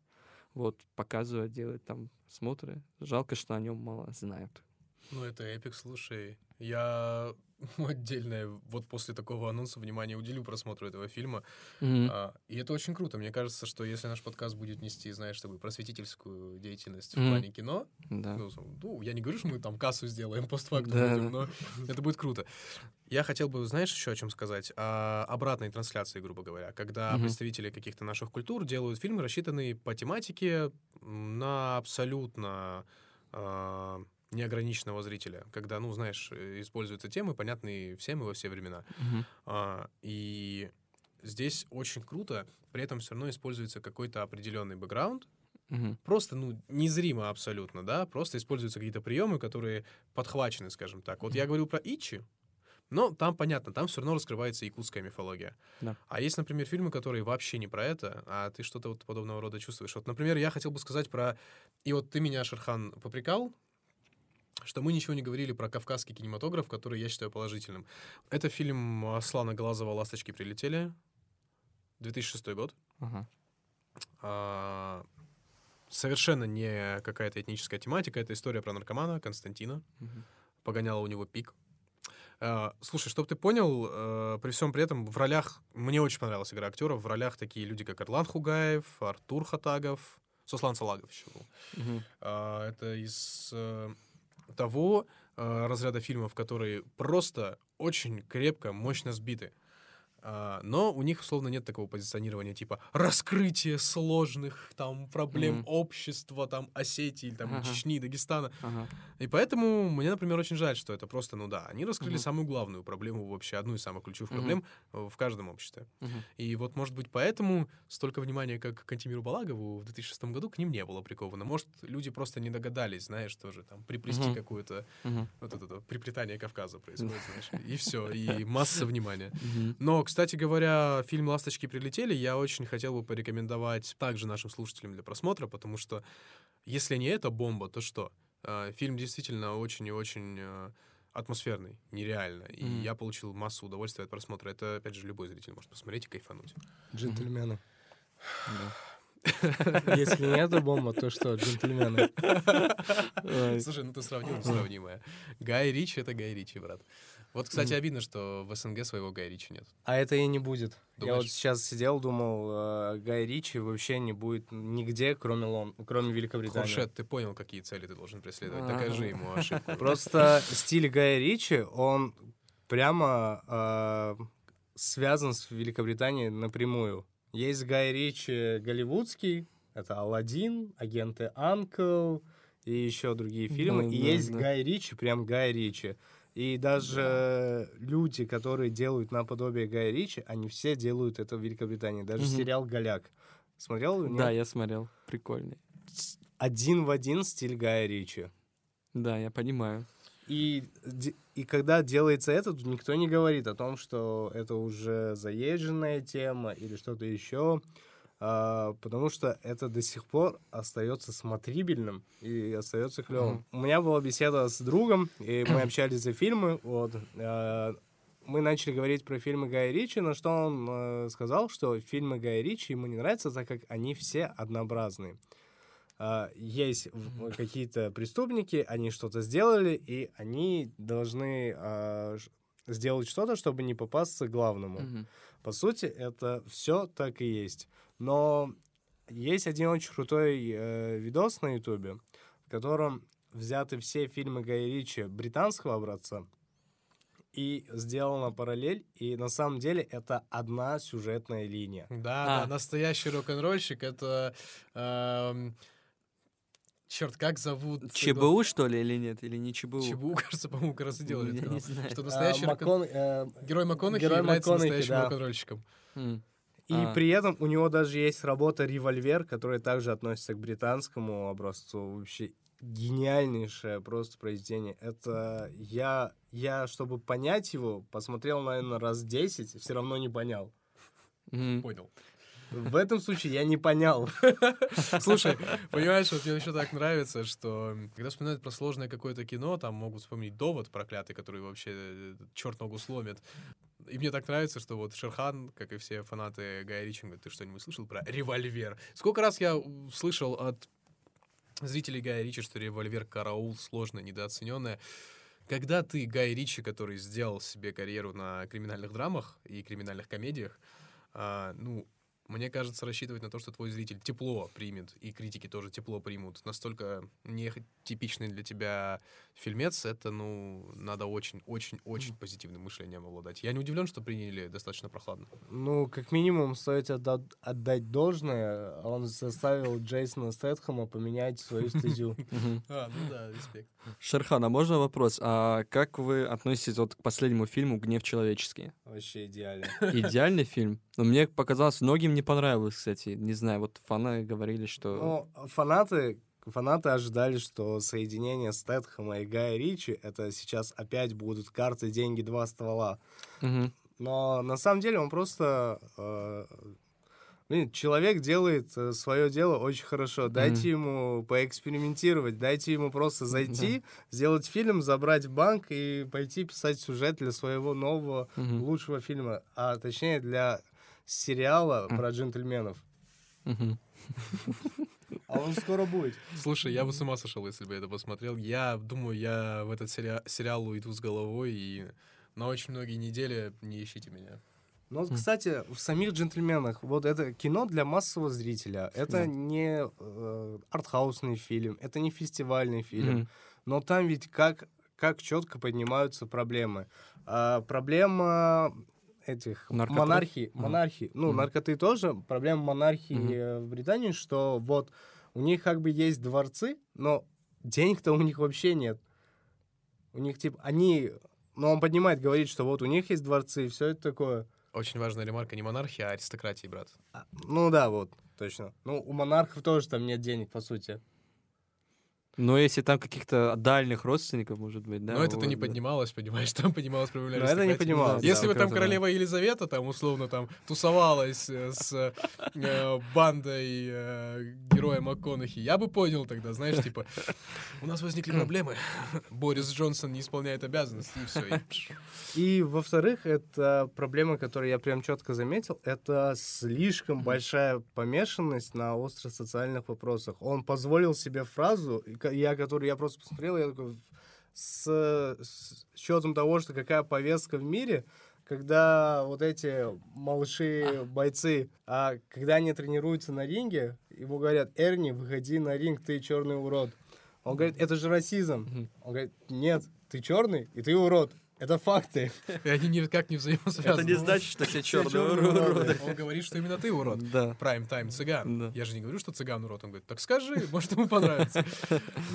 вот, показывать, делать там смотры. Жалко, что о нем мало знают. Ну, это эпик, слушай. Я отдельное, вот после такого анонса, внимание уделю просмотру этого фильма. Мгм. А, и это очень круто. Мне кажется, что если наш подкаст будет нести, знаешь, такую просветительскую деятельность в Мгм. плане кино, Да. ну, ну, я не говорю, что мы там кассу сделаем постфактум, Да, будем, но это будет круто. Я хотел бы, знаешь, еще о чем сказать? О обратной трансляции, грубо говоря, когда Мгм. представители каких-то наших культур делают фильмы, рассчитанные по тематике на абсолютно а, неограниченного зрителя, когда, ну, знаешь, э, используются темы, понятные всем и во все времена. Мгм. А, и здесь очень круто, при этом все равно используется какой-то определенный бэкграунд, Мгм. просто, ну, незримо абсолютно, да, просто используются какие-то приемы, которые подхвачены, скажем так. Вот я говорил про Ичи, но там, понятно, там все равно раскрывается якутская мифология. Да. А есть, например, фильмы, которые вообще не про это, а ты что-то вот подобного рода чувствуешь. Вот, например, я хотел бы сказать про... И вот ты меня, Шерхан, попрекал, что мы ничего не говорили про кавказский кинематограф, который я считаю положительным. Это фильм Аслана Глазова «Ласточки прилетели», 2006 год. Ага. А, совершенно не какая-то этническая тематика. Это история про наркомана Константина. Мгм. Погоняла у него пик. Э, Слушай, чтобы ты понял, э, при всем при этом в ролях... Мне очень понравилась игра актеров. В ролях такие люди, как Эрлан Хугаев, Артур Хатагов, Суслан Салагов еще был. Мгм. А, Это из э, того э, разряда фильмов, которые просто очень крепко, мощно сбиты. А, Но у них, условно, нет такого позиционирования типа раскрытие сложных там проблем Мгм. общества, там Осетии, там Ага. Чечни, Дагестана. Ага. И поэтому мне, например, очень жаль, что это просто, ну да, они раскрыли Мгм. самую главную проблему вообще, одну из самых ключевых Мгм. проблем э, в каждом обществе. Мгм. И вот, может быть, поэтому столько внимания, как к Кантимиру Балагову в 2006 году, к ним не было приковано. Может, люди просто не догадались, знаешь, тоже там приплести Мгм. какое-то Мгм. вот это, вот приплетание Кавказа происходит, знаешь, и все, и масса внимания. Но, кстати говоря, фильм «Ласточки прилетели» я очень хотел бы порекомендовать также нашим слушателям для просмотра, потому что если не эта бомба, то что? А, Фильм действительно очень и очень э, атмосферный, нереально. И Мгм. я получил массу удовольствия от просмотра. Это, опять же, любой зритель может посмотреть и кайфануть. Джентльмены. Да. Если не эта бомба, то что, джентльмены? Слушай, ну ты сравнил несравнимое. Гай Ричи — это Гай Ричи, брат. Вот, кстати, обидно, что в СНГ своего Гая Ричи нет. А это и не будет. Я Думаешь? вот сейчас сидел, думал, э, Гай Ричи вообще не будет нигде, кроме, Лон... кроме Великобритании. Хуршет, ты понял, какие цели ты должен преследовать. Ага. Докажи ему ошибку. Просто стиль Гая Ричи, он прямо э, связан с Великобританией напрямую. Есть Гай Ричи голливудский, это Алладин, агенты Анкл и еще другие фильмы. Да, и да, есть да. Гай Ричи, прям Гай Ричи. И даже люди, которые делают наподобие Гая Ричи, они все делают это в Великобритании. Даже Мгм. сериал «Голяк». Смотрел? нет? Да, я смотрел. Прикольный. Один в один стиль Гая Ричи. Да, я понимаю. И, и когда делается это, то никто не говорит о том, что это уже заезженная тема или что-то еще, потому что это до сих пор остается смотрибельным и остается клевым. У меня была беседа с другом, и мы общались за фильмы. Вот, а, мы начали говорить про фильмы Гая Ричи, на что он э, сказал, что фильмы Гая Ричи ему не нравятся, так как они все однообразные. А, есть в- какие-то преступники, они что-то сделали, и они должны а, ш- сделать что-то, чтобы не попасться к главному. Мгм. По сути, это все так и есть. Но есть один очень крутой э, видос на Ютубе, в котором взяты все фильмы Гая Ричи британского образца и сделана параллель, и на самом деле это одна сюжетная линия. Да, А. да, настоящий рок-н-ролльщик это... черт, как зовут? ЧБУ, что ли, или нет? Или не ЧБУ? ЧБУ, кажется, по-моему, как раз и делали. Я не знаю. Что А, настоящий рок Маккон- э, Герой МакКонахи Герой является МакКонахи, настоящим да. рок-н-ролльщиком. М. И А. при этом у него даже есть работа «Револьвер», которая также относится к британскому образцу. Вообще гениальнейшее просто произведение. Это я, я, чтобы понять его, посмотрел, наверное, раз 10, все равно не понял. Мгм. Понял. В этом случае я не понял. Слушай, понимаешь, вот мне еще так нравится, что когда вспоминают про сложное какое-то кино, там могут вспомнить довод проклятый, который вообще черт ногу сломит. И мне так нравится, что вот Шерхан, как и все фанаты Гая Ричи, говорят, ты что-нибудь слышал про револьвер? Сколько раз я слышал от зрителей Гая Ричи, что револьвер караул сложно, недооцененное. Когда ты Гай Ричи, который сделал себе карьеру на криминальных драмах и криминальных комедиях, а, ну, мне кажется, рассчитывать на то, что твой зритель тепло примет, и критики тоже тепло примут, настолько не х- типичный для тебя фильмец, это, ну, надо очень-очень-очень позитивным мышлением обладать. Я не удивлен, что приняли достаточно прохладно. Ну, как минимум, стоит отда- отдать должное. Он заставил Джейсона Стэтхэма поменять свою стезю. А, ну да, респект. Шерхан, а можно вопрос? А как вы относитесь вот к последнему фильму «Гнев человеческий»? Вообще идеально. Идеальный фильм. Но мне показалось, многим не понравилось, кстати. Не знаю, вот фаны говорили, что... Ну, фанаты, фанаты ожидали, что соединение Стэтхэма и Гая Ричи это сейчас опять будут карты, деньги, два ствола. Мгм. Но на самом деле он просто... э, блин, человек делает свое дело очень хорошо. Дайте ему поэкспериментировать, дайте ему просто зайти, сделать фильм, забрать банк и пойти писать сюжет для своего нового Мгм. лучшего фильма. А точнее для сериала Мгм. про джентльменов. А он скоро будет. Слушай, я бы с ума сошел, если бы это посмотрел. Я думаю, я в этот сериал, уйду с головой, и на очень многие недели не ищите меня. Ну, вот, кстати, в самих джентльменах, вот это кино для массового зрителя. Это Да. не э, артхаусный фильм, это не фестивальный фильм. Мгм. Но там ведь как, как четко поднимаются проблемы. А, проблема этих монархий, Мгм. монархий, ну, Мгм. наркоты тоже, проблема монархии э, в Британии, что вот у них как бы есть дворцы, но денег-то у них вообще нет. У них, типа, они... Ну, он поднимает, говорит, что вот у них есть дворцы и все это такое. Очень важная ремарка, не монархия, а аристократия, брат. А, Ну да, вот, точно. Ну, у монархов тоже там нет денег, по сути. Но если там каких-то дальних родственников, может быть, да? Но это-то вот, не да. поднималось, понимаешь, там поднималась проблема Но это не поднималось, да, Если бы там да. королева Елизавета там условно там тусовалась э, с э, бандой э, героя МакКонахи, я бы понял тогда, знаешь, типа, у нас возникли проблемы, Борис Джонсон не исполняет обязанности, и все. И, во-вторых, это проблема, которую я прям четко заметил, это слишком большая помешанность на остро-социальных вопросах. Он позволил себе фразу, я, которую я просто посмотрел, я такой, с, с учетом того, что какая повестка в мире, когда вот эти малыши, бойцы, а когда они тренируются на ринге, ему говорят, Эрни, выходи на ринг, ты черный урод. Он говорит, это же расизм. Он говорит, нет, ты черный, и ты урод. Это факты. И они никак не взаимосвязаны. Это не значит, что все черные уроды. Он говорит, что именно ты урод. Да. Прайм тайм цыган. Да. Я же не говорю, что цыган урод. Он говорит, так скажи, может, ему понравится.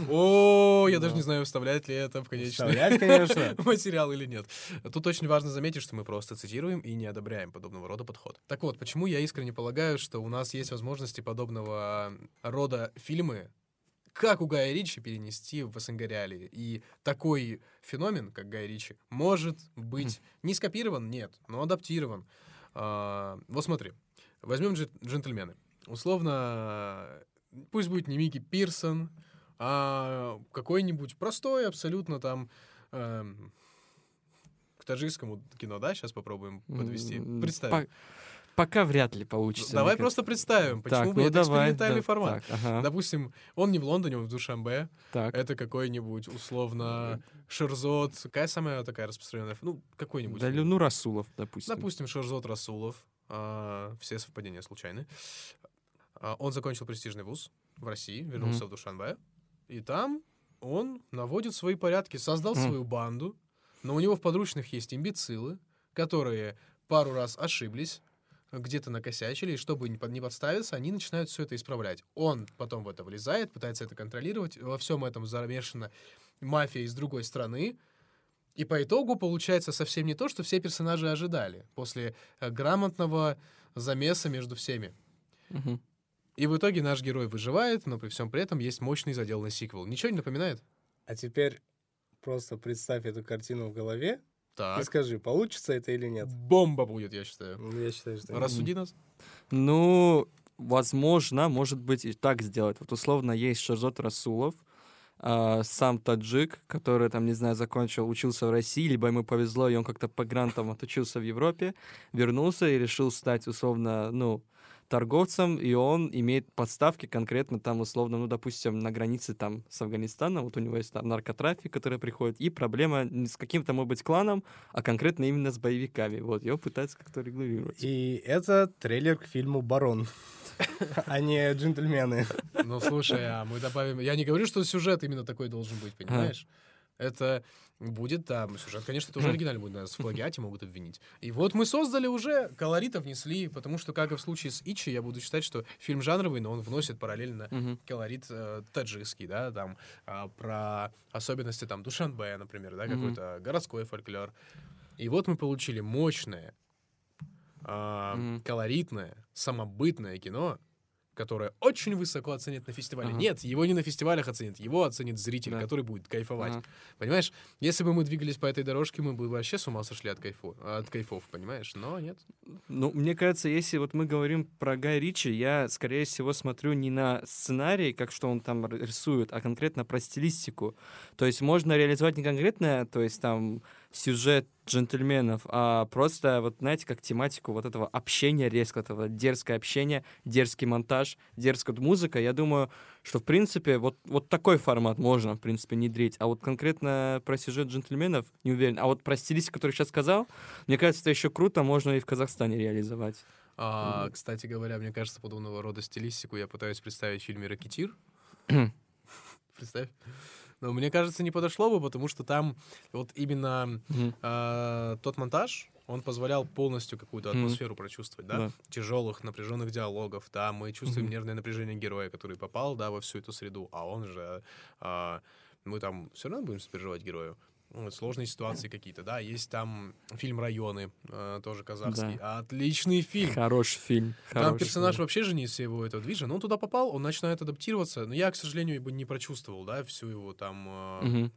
О, я даже не знаю, вставлять ли это в конечный Вставлять, конечно. материал или нет. Тут очень важно заметить, что мы просто цитируем и не одобряем подобного рода подход. Так вот, почему я искренне полагаю, что у нас есть возможности подобного рода фильмы, как у Гая Ричи перенести в СНГ реалии. И такой феномен, как Гай Ричи, может быть не скопирован, нет, но адаптирован. А, вот смотри, возьмем джентльмены. Условно, пусть будет не Микки Пирсон, а какой-нибудь простой абсолютно там эм, к таджикскому кино, да, сейчас попробуем подвести. Представим. по- Пока вряд ли получится. Давай просто представим, почему Так, бы ну это давай, экспериментальный да, формат. так, ага, Допустим, он не в Лондоне, он в Душамбе. так. Это какой-нибудь, условно, Шерзот. Какая самая такая распространенная? Ну, какой-нибудь. Да, ну, Расулов, допустим. Допустим, Шерзот Расулов. А, все совпадения случайны. А, он закончил престижный вуз в России, вернулся в Душанбе. И там он наводит свои порядки, создал Мгм. свою банду. Но у него в подручных есть имбецилы, которые пару раз ошиблись, где-то накосячили, и чтобы не под- не подставиться, они начинают все это исправлять. Он потом в это влезает, пытается это контролировать. Во всем этом замешана мафия из другой страны. И по итогу получается совсем не то, что все персонажи ожидали после э, грамотного замеса между всеми. Мгм. И в итоге наш герой выживает, но при всем при этом есть мощный заделанный сиквел. Ничего не напоминает? А теперь просто представь эту картину в голове и Так. скажи, получится это или нет. Бомба будет, я считаю. Ну, Я считаю, что. Рассуди нас. Ну, возможно, может быть, и так сделать. Вот условно есть Шерзот Расулов, а, сам таджик, который, там, не знаю, закончил, учился в России, либо ему повезло, и он как-то по грантам отучился в Европе, вернулся и решил стать, условно, ну, торговцем, и он имеет подставки конкретно там, условно, ну, допустим, на границе там с Афганистаном, вот у него есть там наркотрафик, который приходит, и проблема не с каким-то, может быть, кланом, а конкретно именно с боевиками. Вот, его пытаются как-то регулировать. И это трейлер к фильму «Барон», а не «Джентльмены». Ну, слушай, а мы добавим... Я не говорю, что сюжет именно такой должен быть, понимаешь? Это будет, да, сюжет, конечно, тоже оригинальный будет, нас в плагиате могут обвинить. И вот мы создали уже, колорита внесли, потому что, как и в случае с Ичи, я буду считать, что фильм жанровый, но он вносит параллельно колорит э, таджикский, да, там, а, про особенности, там, Душанбе, например, да, какой-то городской фольклор. И вот мы получили мощное, Мгм. колоритное, самобытное кино, которое очень высоко оценят на фестивале. Ага. Нет, его не на фестивалях оценят, его оценит зритель, Да. который будет кайфовать. Ага. Понимаешь? Если бы мы двигались по этой дорожке, мы бы вообще с ума сошли от, кайфу, от кайфов, понимаешь? Но нет. Ну, мне кажется, если вот мы говорим про Гай Ричи, я, скорее всего, смотрю не на сценарий, как что он там рисует, а конкретно про стилистику. То есть можно реализовать не конкретно, то есть там сюжет джентльменов, а просто, вот знаете, как тематику вот этого общения резко, этого дерзкое общение, дерзкий монтаж, дерзкая музыка, я думаю, что, в принципе, вот, вот такой формат можно, в принципе, внедрить. А вот конкретно про сюжет джентльменов не уверен. А вот про стилистику, которую сейчас сказал, мне кажется, это еще круто, можно и в Казахстане реализовать. А, кстати говоря, мне кажется, подобного рода стилистику я пытаюсь представить в фильме «Ракетир». Представь. Но мне кажется, не подошло бы, потому что там вот именно Мгм. а, тот монтаж, он позволял полностью какую-то атмосферу прочувствовать, да? Да. Тяжелых, напряженных диалогов, да, мы чувствуем Мгм. нервное напряжение героя, который попал, да, во всю эту среду, а он же, а, мы там все равно будем сопереживать герою. Ну, вот сложные ситуации какие-то, да, есть там фильм «Районы», э, тоже казахский, отличный фильм. Хороший фильм. Там хороший персонаж фильм. вообще же не всего этого движа, но он туда попал, он начинает адаптироваться, но я, к сожалению, его не прочувствовал, да, всю его там, э, Мгм.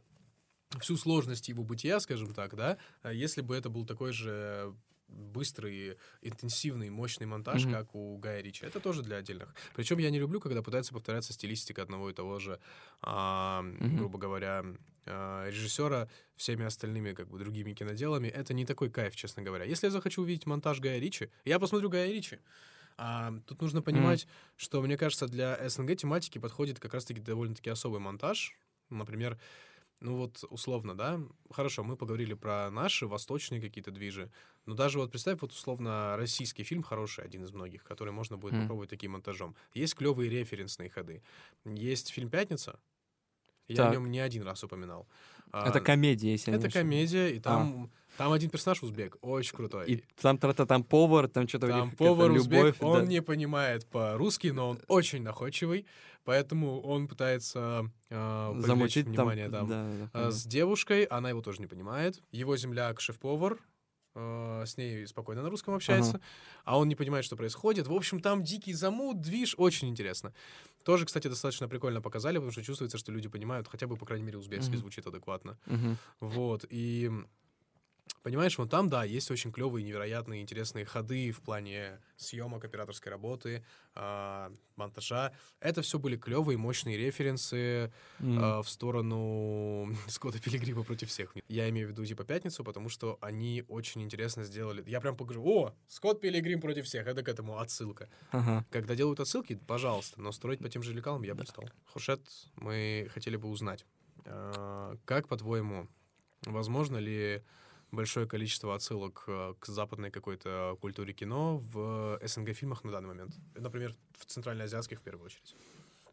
всю сложность его бытия, скажем так, да, А если бы это был такой же быстрый, интенсивный, мощный монтаж, Мгм. как у Гая Ричи. Это тоже для отдельных. Причем я не люблю, когда пытается повторяться стилистика одного и того же, а, Мгм. грубо говоря, а, режиссера всеми остальными как бы другими киноделами. Это не такой кайф, честно говоря. Если я захочу увидеть монтаж Гая Ричи, я посмотрю Гая Ричи. А, тут нужно понимать, что, мне кажется, для СНГ тематики подходит как раз-таки довольно-таки особый монтаж. Например, ну вот условно, да, хорошо, мы поговорили про наши восточные какие-то движи, но даже вот представь, вот условно российский фильм хороший, один из многих, который можно будет Мгм. попробовать таким монтажом. Есть клевые референсные ходы. Есть фильм «Пятница», я Так. о нем не один раз упоминал. А, Это комедия, если не Это ошибаюсь. комедия, и там, там один персонаж узбек, очень крутой. И там, та там повар, там что-то Там повар любовь. узбек, он да. не понимает по-русски, но он очень находчивый, поэтому он пытается э, Замучить там. внимание там, да, да, э, понял. с девушкой, она его тоже не понимает. Его земляк шеф-повар, э, с ней спокойно на русском общается, а он не понимает, что происходит. В общем, там дикий замут, движ, очень интересно. Тоже, кстати, достаточно прикольно показали, потому что чувствуется, что люди понимают, хотя бы, по крайней мере, узбекский Мгм. звучит адекватно. Мгм. Вот, и понимаешь, вот там, да, есть очень клевые, невероятные, интересные ходы в плане съемок, операторской работы, а, монтажа. Это все были клевые, мощные референсы а, в сторону Скотта Пилигрима против всех. Я имею в виду типа «Пятницу», потому что они очень интересно сделали. Я прям покажу, о, Скотт Пилигрим против всех, это к этому отсылка. Ага. Когда делают отсылки, пожалуйста, но строить по тем же лекалам я бы не стал. Хуршет, мы хотели бы узнать, а, как, по-твоему, возможно ли большое количество отсылок э, к западной какой-то культуре кино в СНГ-фильмах на данный момент? Например, в центральноазиатских в первую очередь.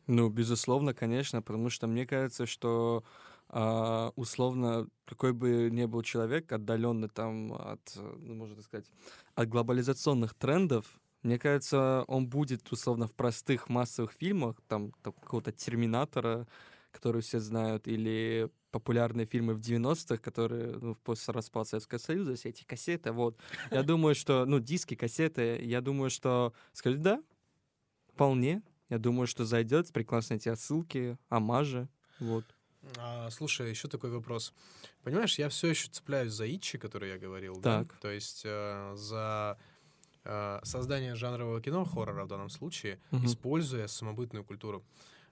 Ну, безусловно, конечно, потому что мне кажется, что а, условно, какой бы ни был человек, отдаленный там от, э, ну, можно сказать, от глобализационных трендов, мне кажется, он будет условно в простых массовых фильмах, там какого-то Терминатора, который все знают, или популярные фильмы в 90-х, которые ну, после распада Советского Союза, все эти кассеты, вот. Я думаю, что, ну, диски, кассеты, я думаю, что, скажут, да, вполне. Я думаю, что зайдет, прекрасно эти отсылки, амажи, вот. А, слушай, еще такой вопрос. Понимаешь, я все еще цепляюсь за Итчи, который я говорил, да? Так. То есть э, за э, создание жанрового кино, хоррора в данном случае, Мгм. используя самобытную культуру.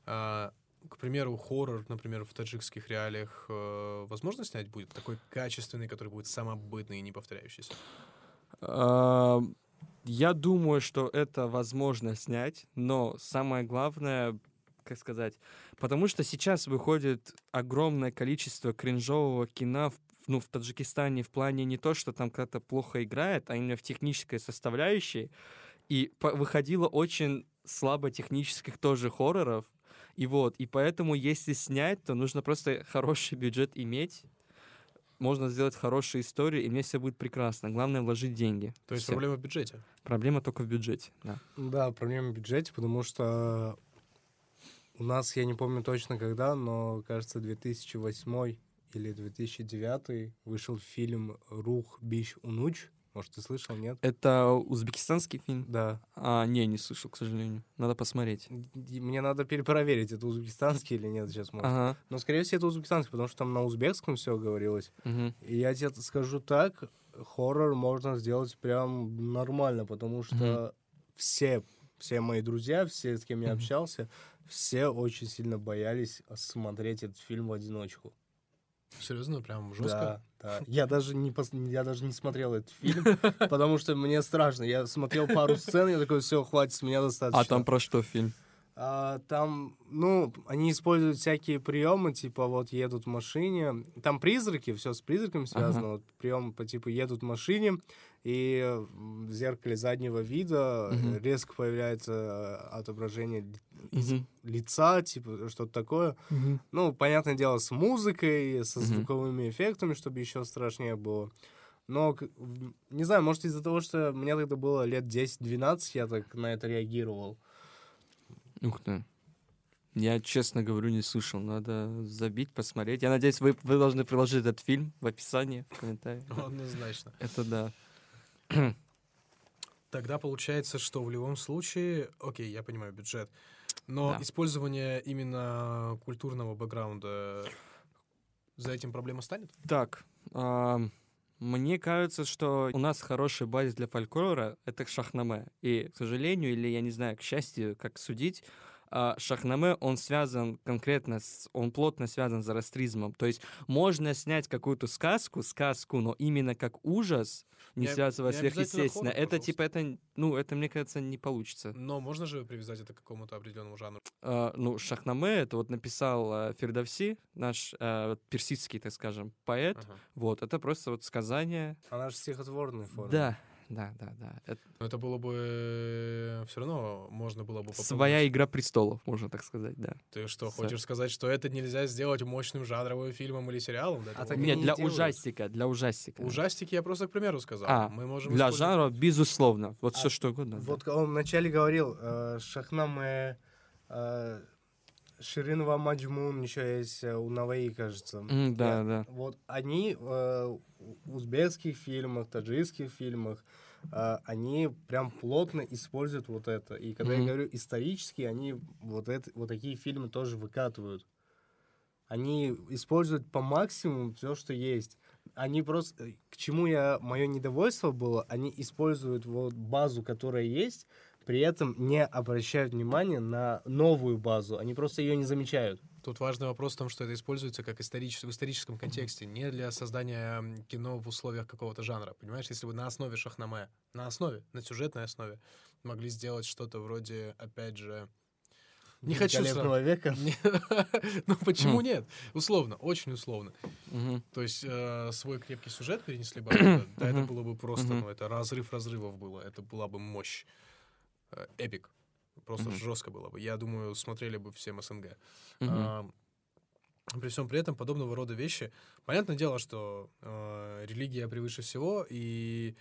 А, к примеру, хоррор, например, в таджикских реалиях э, возможно снять будет такой качественный, который будет самобытный и не повторяющийся? А, Я думаю, что это возможно снять, но самое главное, как сказать, потому что сейчас выходит огромное количество кринжового кино в, ну, в Таджикистане в плане не то, что там как-то плохо играет, а именно в технической составляющей. И выходило очень слабо технических тоже хорроров. И вот, и поэтому, если снять, то нужно просто хороший бюджет иметь, можно сделать хорошую историю, и мне все будет прекрасно. Главное вложить деньги. То есть Всё. проблема в бюджете. Проблема только в бюджете. Да. Да, проблема в бюджете, потому что у нас, я не помню точно когда, но, кажется, 2008 или 2009 вышел фильм «Рух Бич Унуч». Может, ты слышал, нет? Это узбекистанский фильм? Да. А, не, не слышал, к сожалению. Надо посмотреть. Мне надо перепроверить, это узбекистанский или нет сейчас, может. Ага. Но, скорее всего, это узбекистанский, потому что там на узбекском все говорилось. мгм. И я тебе скажу так, хоррор можно сделать прям нормально, потому что все, все мои друзья, все, с кем я Мгм. общался, все очень сильно боялись смотреть этот фильм в одиночку. Серьезно, прям жестко? Да, да. Я даже не, пос- я даже не смотрел этот фильм, потому что мне страшно. Я смотрел пару сцен, я такой, все, хватит, с меня достаточно. А там про что фильм? А, там, ну, они используют всякие приемы, типа вот едут в машине. Там призраки, все с призраками связано. Вот прием по типу едут в машине, и в зеркале заднего вида Мгм. резко появляется э, отображение из Мгм. лица, типа что-то такое. Ну, понятное дело, с музыкой, со звуковыми эффектами, чтобы еще страшнее было. Но, не знаю, может, из-за того, что мне тогда было лет 10-12, я так на это реагировал. Ух ты. Я, честно говорю, не слышал. Надо забить, посмотреть. Я надеюсь, вы, вы должны приложить этот фильм в описании, в комментариях. Однозначно. Это да. Тогда получается, что в любом случае, окей, я понимаю, бюджет, но Да. использование именно культурного бэкграунда за этим проблема станет? Так, ам, мне кажется, что у нас хорошая база для фольклора — это шахнаме. И, к сожалению, или, я не знаю, к счастью, как судить, шахнаме, он связан конкретно, с, он плотно связан с зороастризмом. То есть можно снять какую-то сказку, сказку, но именно как ужас, не Не связывая не сверхъестественно. хоррор, Это, типа, это, ну, это, мне кажется, не получится. Но можно же привязать это к какому-то определенному жанру? А, ну, Шахнаме, это вот написал а, Фердовси, наш а, персидский, так скажем, поэт. Ага. Вот, это просто вот сказание. Она же стихотворная форма. Да, да, да, да. Это Но это было бы все равно можно было бы попробовать. своя игра престолов, можно так сказать, да. Ты что, С- хочешь сказать, что это нельзя сделать мощным жанровым фильмом или сериалом? Да, А так Нет, не для делают. ужастика, для ужастика. Ужастики я просто к примеру сказал. А, Мы можем Для использовать- жанра, безусловно. Вот А все что угодно. да. Вот он вначале говорил, э, Шахнаме, э, Ширинова Маджмун, еще есть э, у Наваи, кажется. М, да, Я- да. Вот они э, в узбекских фильмах, таджикских фильмах, э, они прям плотно используют вот это. И когда Мгм. я говорю исторические, они вот, это, вот такие фильмы тоже выкатывают. Они используют по максимуму все, что есть. Они просто... э, К чему я... Мое недовольство было, они используют вот базу, которая есть, при этом не обращают внимания на новую базу. Они просто ее не замечают. Тут важный вопрос в том, что это используется как историч... в историческом контексте, не для создания кино в условиях какого-то жанра. Понимаешь, если бы на основе Шахнаме, на основе, на сюжетной основе, могли сделать что-то вроде, опять же... Не хочу Великолепного века. Ну почему нет? Условно, очень условно. То есть э, свой крепкий сюжет перенесли бы, да, это было бы просто, ну это разрыв разрывов было, это была бы мощь, эпик, просто Мгм. жестко было бы. Я думаю, смотрели бы всем СНГ. Мгм. А, При всем при этом подобного рода вещи, понятное дело, что э, религия превыше всего, и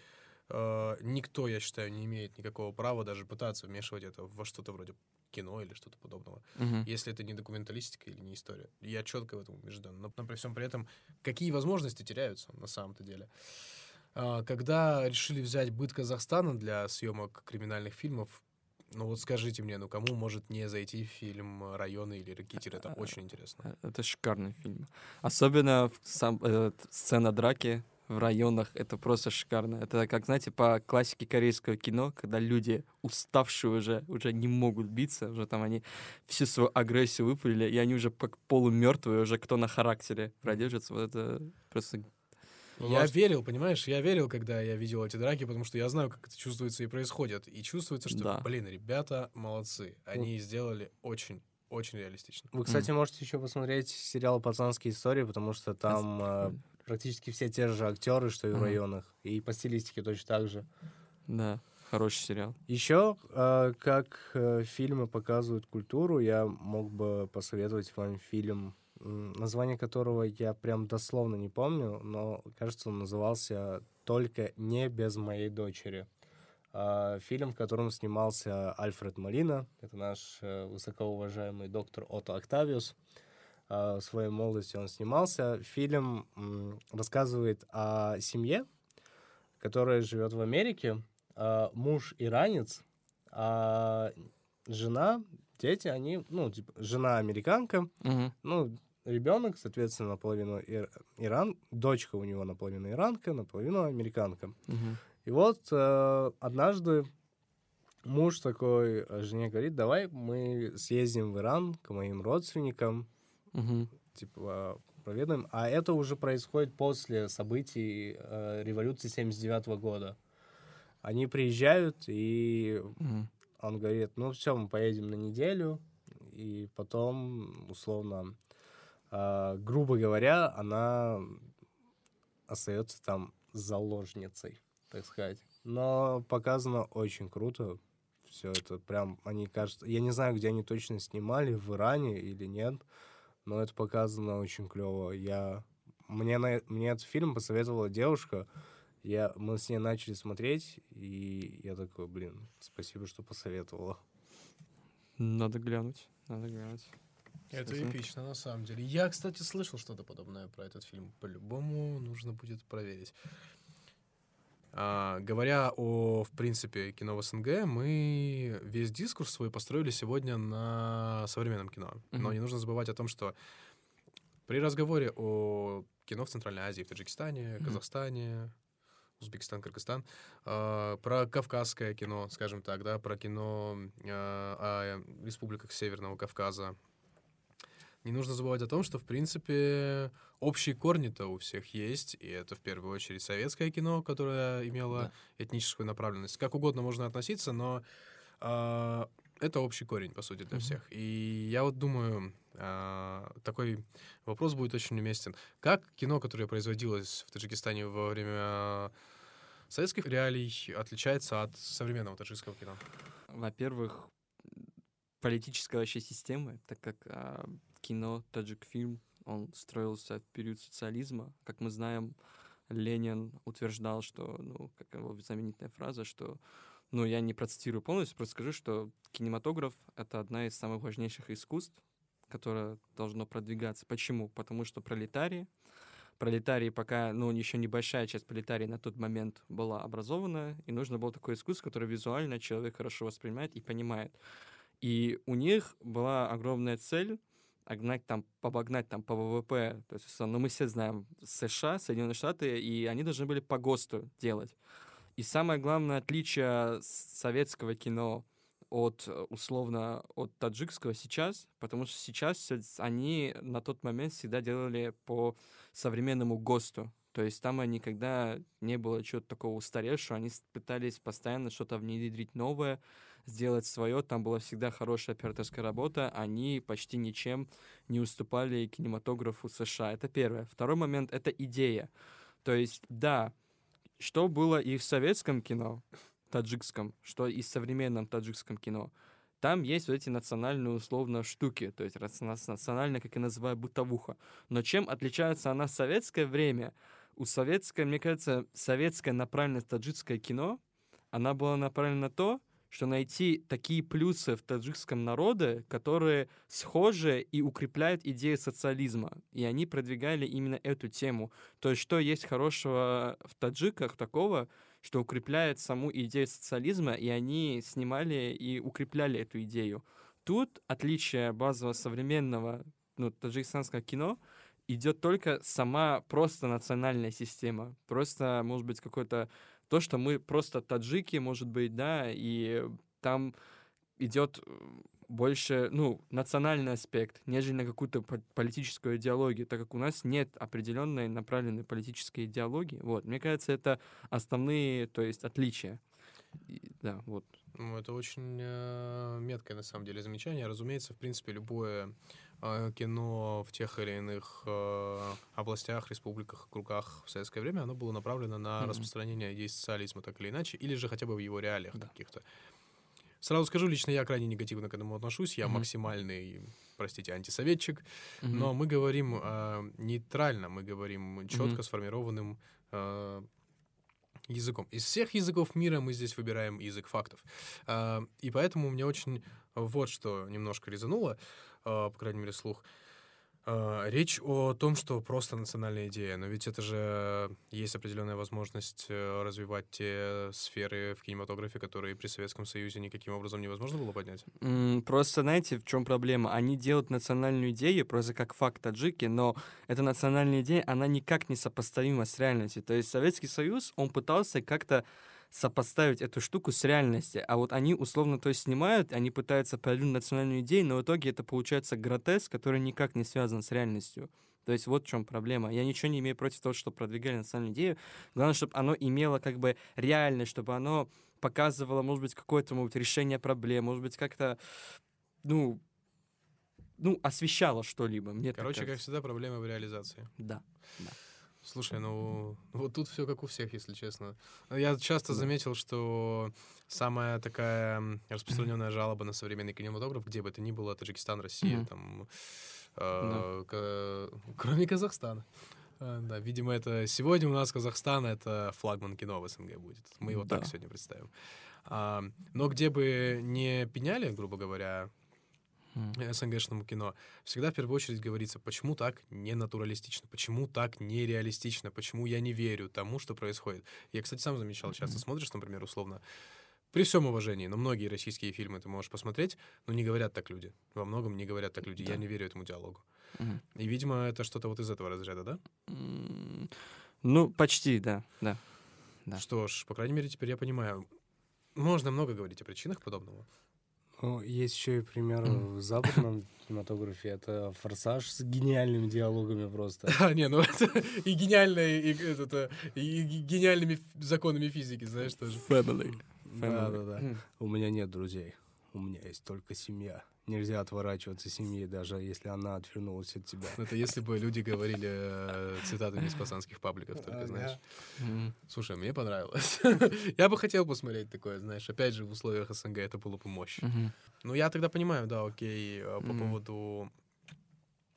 э, никто, я считаю, не имеет никакого права даже пытаться вмешивать это во что-то вроде кино или что-то подобного Мгм. если это не документалистика или не история. Я четко в этом убежден. Но, но при всем при этом, какие возможности теряются на самом-то деле? А, Когда решили взять быт Казахстана для съемок криминальных фильмов, ну вот скажите мне, ну кому может не зайти фильм «Районы» или «Ракетир»? Это А, очень интересно. Э, Это шикарный фильм. Особенно сам, э, сцена драки в районах. Это просто шикарно. Это как, знаете, по классике корейского кино, когда люди, уставшие уже, уже не могут биться, уже там они всю свою агрессию выпалили, и они уже как полумертвые, уже кто на характере продержится. Вот это просто... Я Может- верил, понимаешь, я верил, когда я видел эти драки, потому что я знаю, как это чувствуется и происходит. И чувствуется, что, Да. блин, ребята молодцы. Они сделали очень, очень реалистично. Вы, кстати, можете еще посмотреть сериал «Пацанские истории», потому что там э, практически все те же актеры, что и в Мгм. районах. И по стилистике точно так же. Да, хороший сериал. Еще, э, как э, фильмы показывают культуру, я мог бы посоветовать вам фильм, название которого я прям дословно не помню, но, кажется, он назывался «Только не без моей дочери». А, Фильм, в котором снимался Альфред Малина, это наш э, высокоуважаемый доктор Отто Октавиус. А, В своей молодости он снимался. Фильм рассказывает о семье, которая живет в Америке. А, Муж иранец, а жена, дети, они, ну, типа, жена американка, Мгм. ну, ребенок, соответственно, наполовину ир- иран, дочка у него наполовину иранка, наполовину американка. Мгм. И вот э, однажды муж такой э, жене говорит, давай мы съездим в Иран к моим родственникам, Мгм. типа, проведываем. А это уже происходит после событий э, революции 79 года. Они приезжают, и Мгм. он говорит, ну все, мы поедем на неделю, и потом, условно, грубо говоря, она остается там заложницей, так сказать. Но показано очень круто. Все это прям, они кажется, я не знаю, где они точно снимали, в Иране или нет, но это показано очень клево. Я мне на мне этот фильм посоветовала девушка. Я мы с ней начали смотреть, и я такой, блин, спасибо, что посоветовала. Надо глянуть, надо глянуть. Это эпично, на самом деле. Я, кстати, слышал что-то подобное про этот фильм. По-любому нужно будет проверить. А, говоря о, в принципе, кино в СНГ, мы весь дискурс свой построили сегодня на современном кино. Но Мгм. не нужно забывать о том, что при разговоре о кино в Центральной Азии, в Таджикистане, Мгм. Казахстане, Узбекистан, Кыргызстан, а, про кавказское кино, скажем так, да, про кино а, о республиках Северного Кавказа, не нужно забывать о том, что, в принципе, общие корни-то у всех есть, и это в первую очередь советское кино, которое имело Да. этническую направленность. Как угодно можно относиться, но а, это общий корень, по сути, для Мгм. всех. И я вот думаю, а, такой вопрос будет очень уместен. Как кино, которое производилось в Таджикистане во время советских реалий, отличается от современного таджикского кино? Во-первых, политическая вообще система, так как а, кино, таджик-фильм, он строился в период социализма. Как мы знаем, Ленин утверждал, что, ну, как его знаменитая фраза, что, ну, я не процитирую полностью, просто скажу, что кинематограф — это одна из самых важнейших искусств, которое должно продвигаться. Почему? Потому что пролетарии, пролетарии пока, ну, еще небольшая часть пролетарии на тот момент была образована, и нужно было такое искусство, которое визуально человек хорошо воспринимает и понимает. И у них была огромная цель огнать там, обогнать там по ВВП. То есть, ну, мы все знаем США, Соединенные Штаты, и они должны были по ГОСТу делать. И самое главное отличие советского кино от, условно, от таджикского сейчас, потому что сейчас они на тот момент всегда делали по современному ГОСТу. То есть там никогда не было чего-то такого устаревшего, они пытались постоянно что-то внедрить новое, сделать свое, там была всегда хорошая операторская работа, они почти ничем не уступали кинематографу США. Это первое. Второй момент — это идея. То есть, да, что было и в советском кино, таджикском, что и в современном таджикском кино, там есть вот эти национальные условно штуки, то есть национальная, как я называю, бытовуха. Но чем отличается она в советское время? У советской, мне кажется, советская направленность таджикское кино, она была направлена на то, что найти такие плюсы в таджикском народе, которые схожи и укрепляют идею социализма. И они продвигали именно эту тему. То есть что есть хорошего в таджиках такого, что укрепляет саму идею социализма, и они снимали и укрепляли эту идею. Тут отличие базового современного ну, таджикистанского кино идет только сама просто национальная система. Просто, может быть, какой-то то, что мы просто таджики, может быть, да, и там идет больше, ну, национальный аспект, нежели на какую-то по- политическую идеологию, так как у нас нет определенной направленной политической идеологии. Вот, мне кажется, это основные, то есть, отличия. И, да, вот. Ну, это очень э, меткое, на самом деле, замечание. Разумеется, в принципе, любое кино в тех или иных э, областях, республиках, кругах в советское время, оно было направлено на Мгм. распространение идей социализма, так или иначе, или же хотя бы в его реалиях Да. каких-то. Сразу скажу, лично я крайне негативно к этому отношусь. Я Мгм. максимальный, простите, антисоветчик. Мгм. Но мы говорим э, нейтрально, мы говорим четко Мгм. сформированным э, языком. Из всех языков мира мы здесь выбираем язык фактов. Э, и поэтому мне очень вот что немножко резануло, э, по крайней мере, слух. Э, речь о том, что просто национальная идея, но ведь это же есть определенная возможность э, развивать те сферы в кинематографе, которые при Советском Союзе никаким образом невозможно было поднять. Просто знаете, в чем проблема? Они делают национальную идею просто как факт таджики, но эта национальная идея, она никак не сопоставима с реальностью. То есть Советский Союз, он пытался как-то сопоставить эту штуку с реальностью. А вот они условно то есть снимают, они пытаются продвинуть национальную идею, но в итоге это получается гротеск, который никак не связан с реальностью. То есть вот в чем проблема. Я ничего не имею против того, что продвигали национальную идею. Главное, чтобы оно имело как бы реальность, чтобы оно показывало, может быть, какое-то может быть, решение проблем, может быть, как-то, ну, ну, освещало что-либо. Мне Короче, как всегда, проблема в реализации. Да. Слушай, ну вот тут все как у всех, если честно. Я часто заметил, что самая такая распространенная жалоба на современный кинематограф, где бы это ни было, Таджикистан, Россия, Мгм. там, э, ка- кроме Казахстана. А, Да, видимо, это сегодня у нас Казахстан это флагман кино в СНГ будет. Мы его так Да. сегодня представим. А, но где бы не пеняли, грубо говоря, М. СНГшному кино, всегда в первую очередь говорится, почему так не натуралистично, почему так нереалистично, почему я не верю тому, что происходит. Я, кстати, сам замечал, часто смотришь, например, условно, при всем уважении, но многие российские фильмы ты можешь посмотреть, но не говорят так люди. Во многом не говорят так люди. Я Да. не верю этому диалогу. Мгм. И, видимо, это что-то вот из этого разряда, да? Ну, почти, да, да. Да. Что ж, по крайней мере, теперь я понимаю. Можно много говорить о причинах подобного. Ну, есть еще и пример в западном кинематографе. Это «Форсаж» с гениальными диалогами просто. А, не, ну это и гениальные, и, этот, э, и ге- гениальными законами физики, знаешь, тоже. Family. Да, да, да. М. У меня нет друзей. У меня есть только семья. Нельзя отворачиваться семьи, даже если она отвернулась от тебя. Ну, Это если бы люди говорили э, цитатами из пацанских пабликов, только, знаешь. Слушай, мне понравилось. Я бы хотел посмотреть такое, знаешь, опять же, в условиях СНГ это было бы мощь. Мгм. Ну, я тогда понимаю, да, окей, э, по поводу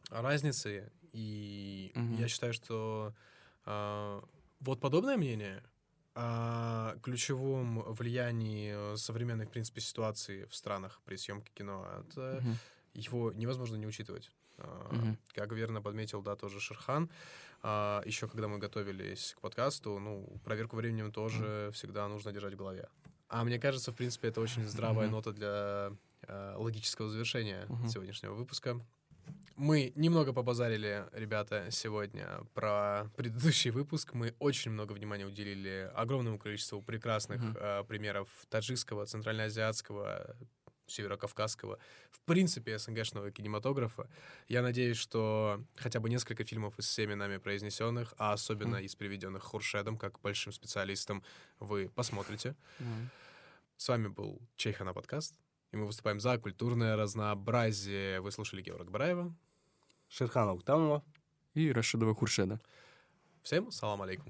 разницы. И я считаю, что а, вот подобное мнение о ключевом влиянии э, современной, в принципе, ситуации в странах при съемке кино, это Мгм. его невозможно не учитывать. А, Мгм. Как верно подметил, да, тоже Шерхан. еще когда мы готовились к подкасту, ну, проверку временем тоже всегда нужно держать в голове. А мне кажется, в принципе, это очень здравая Мгм. нота для э, логического завершения Мгм. сегодняшнего выпуска. Мы немного побазарили, ребята, сегодня про предыдущий выпуск. Мы очень много внимания уделили огромному количеству прекрасных Мгм. э, примеров таджикского, центральноазиатского, северокавказского, в принципе, СНГшного кинематографа. Я надеюсь, что хотя бы несколько фильмов из всеми нами произнесенных, а особенно Мгм. из приведенных Хуршедом, как большим специалистом, вы посмотрите. М. С вами был Чайхана подкаст, и мы выступаем за культурное разнообразие. Вы слушали Георга Бараева. Шерхана Уктамова. И Рашидова Хуршеда. Всем салам алейкум.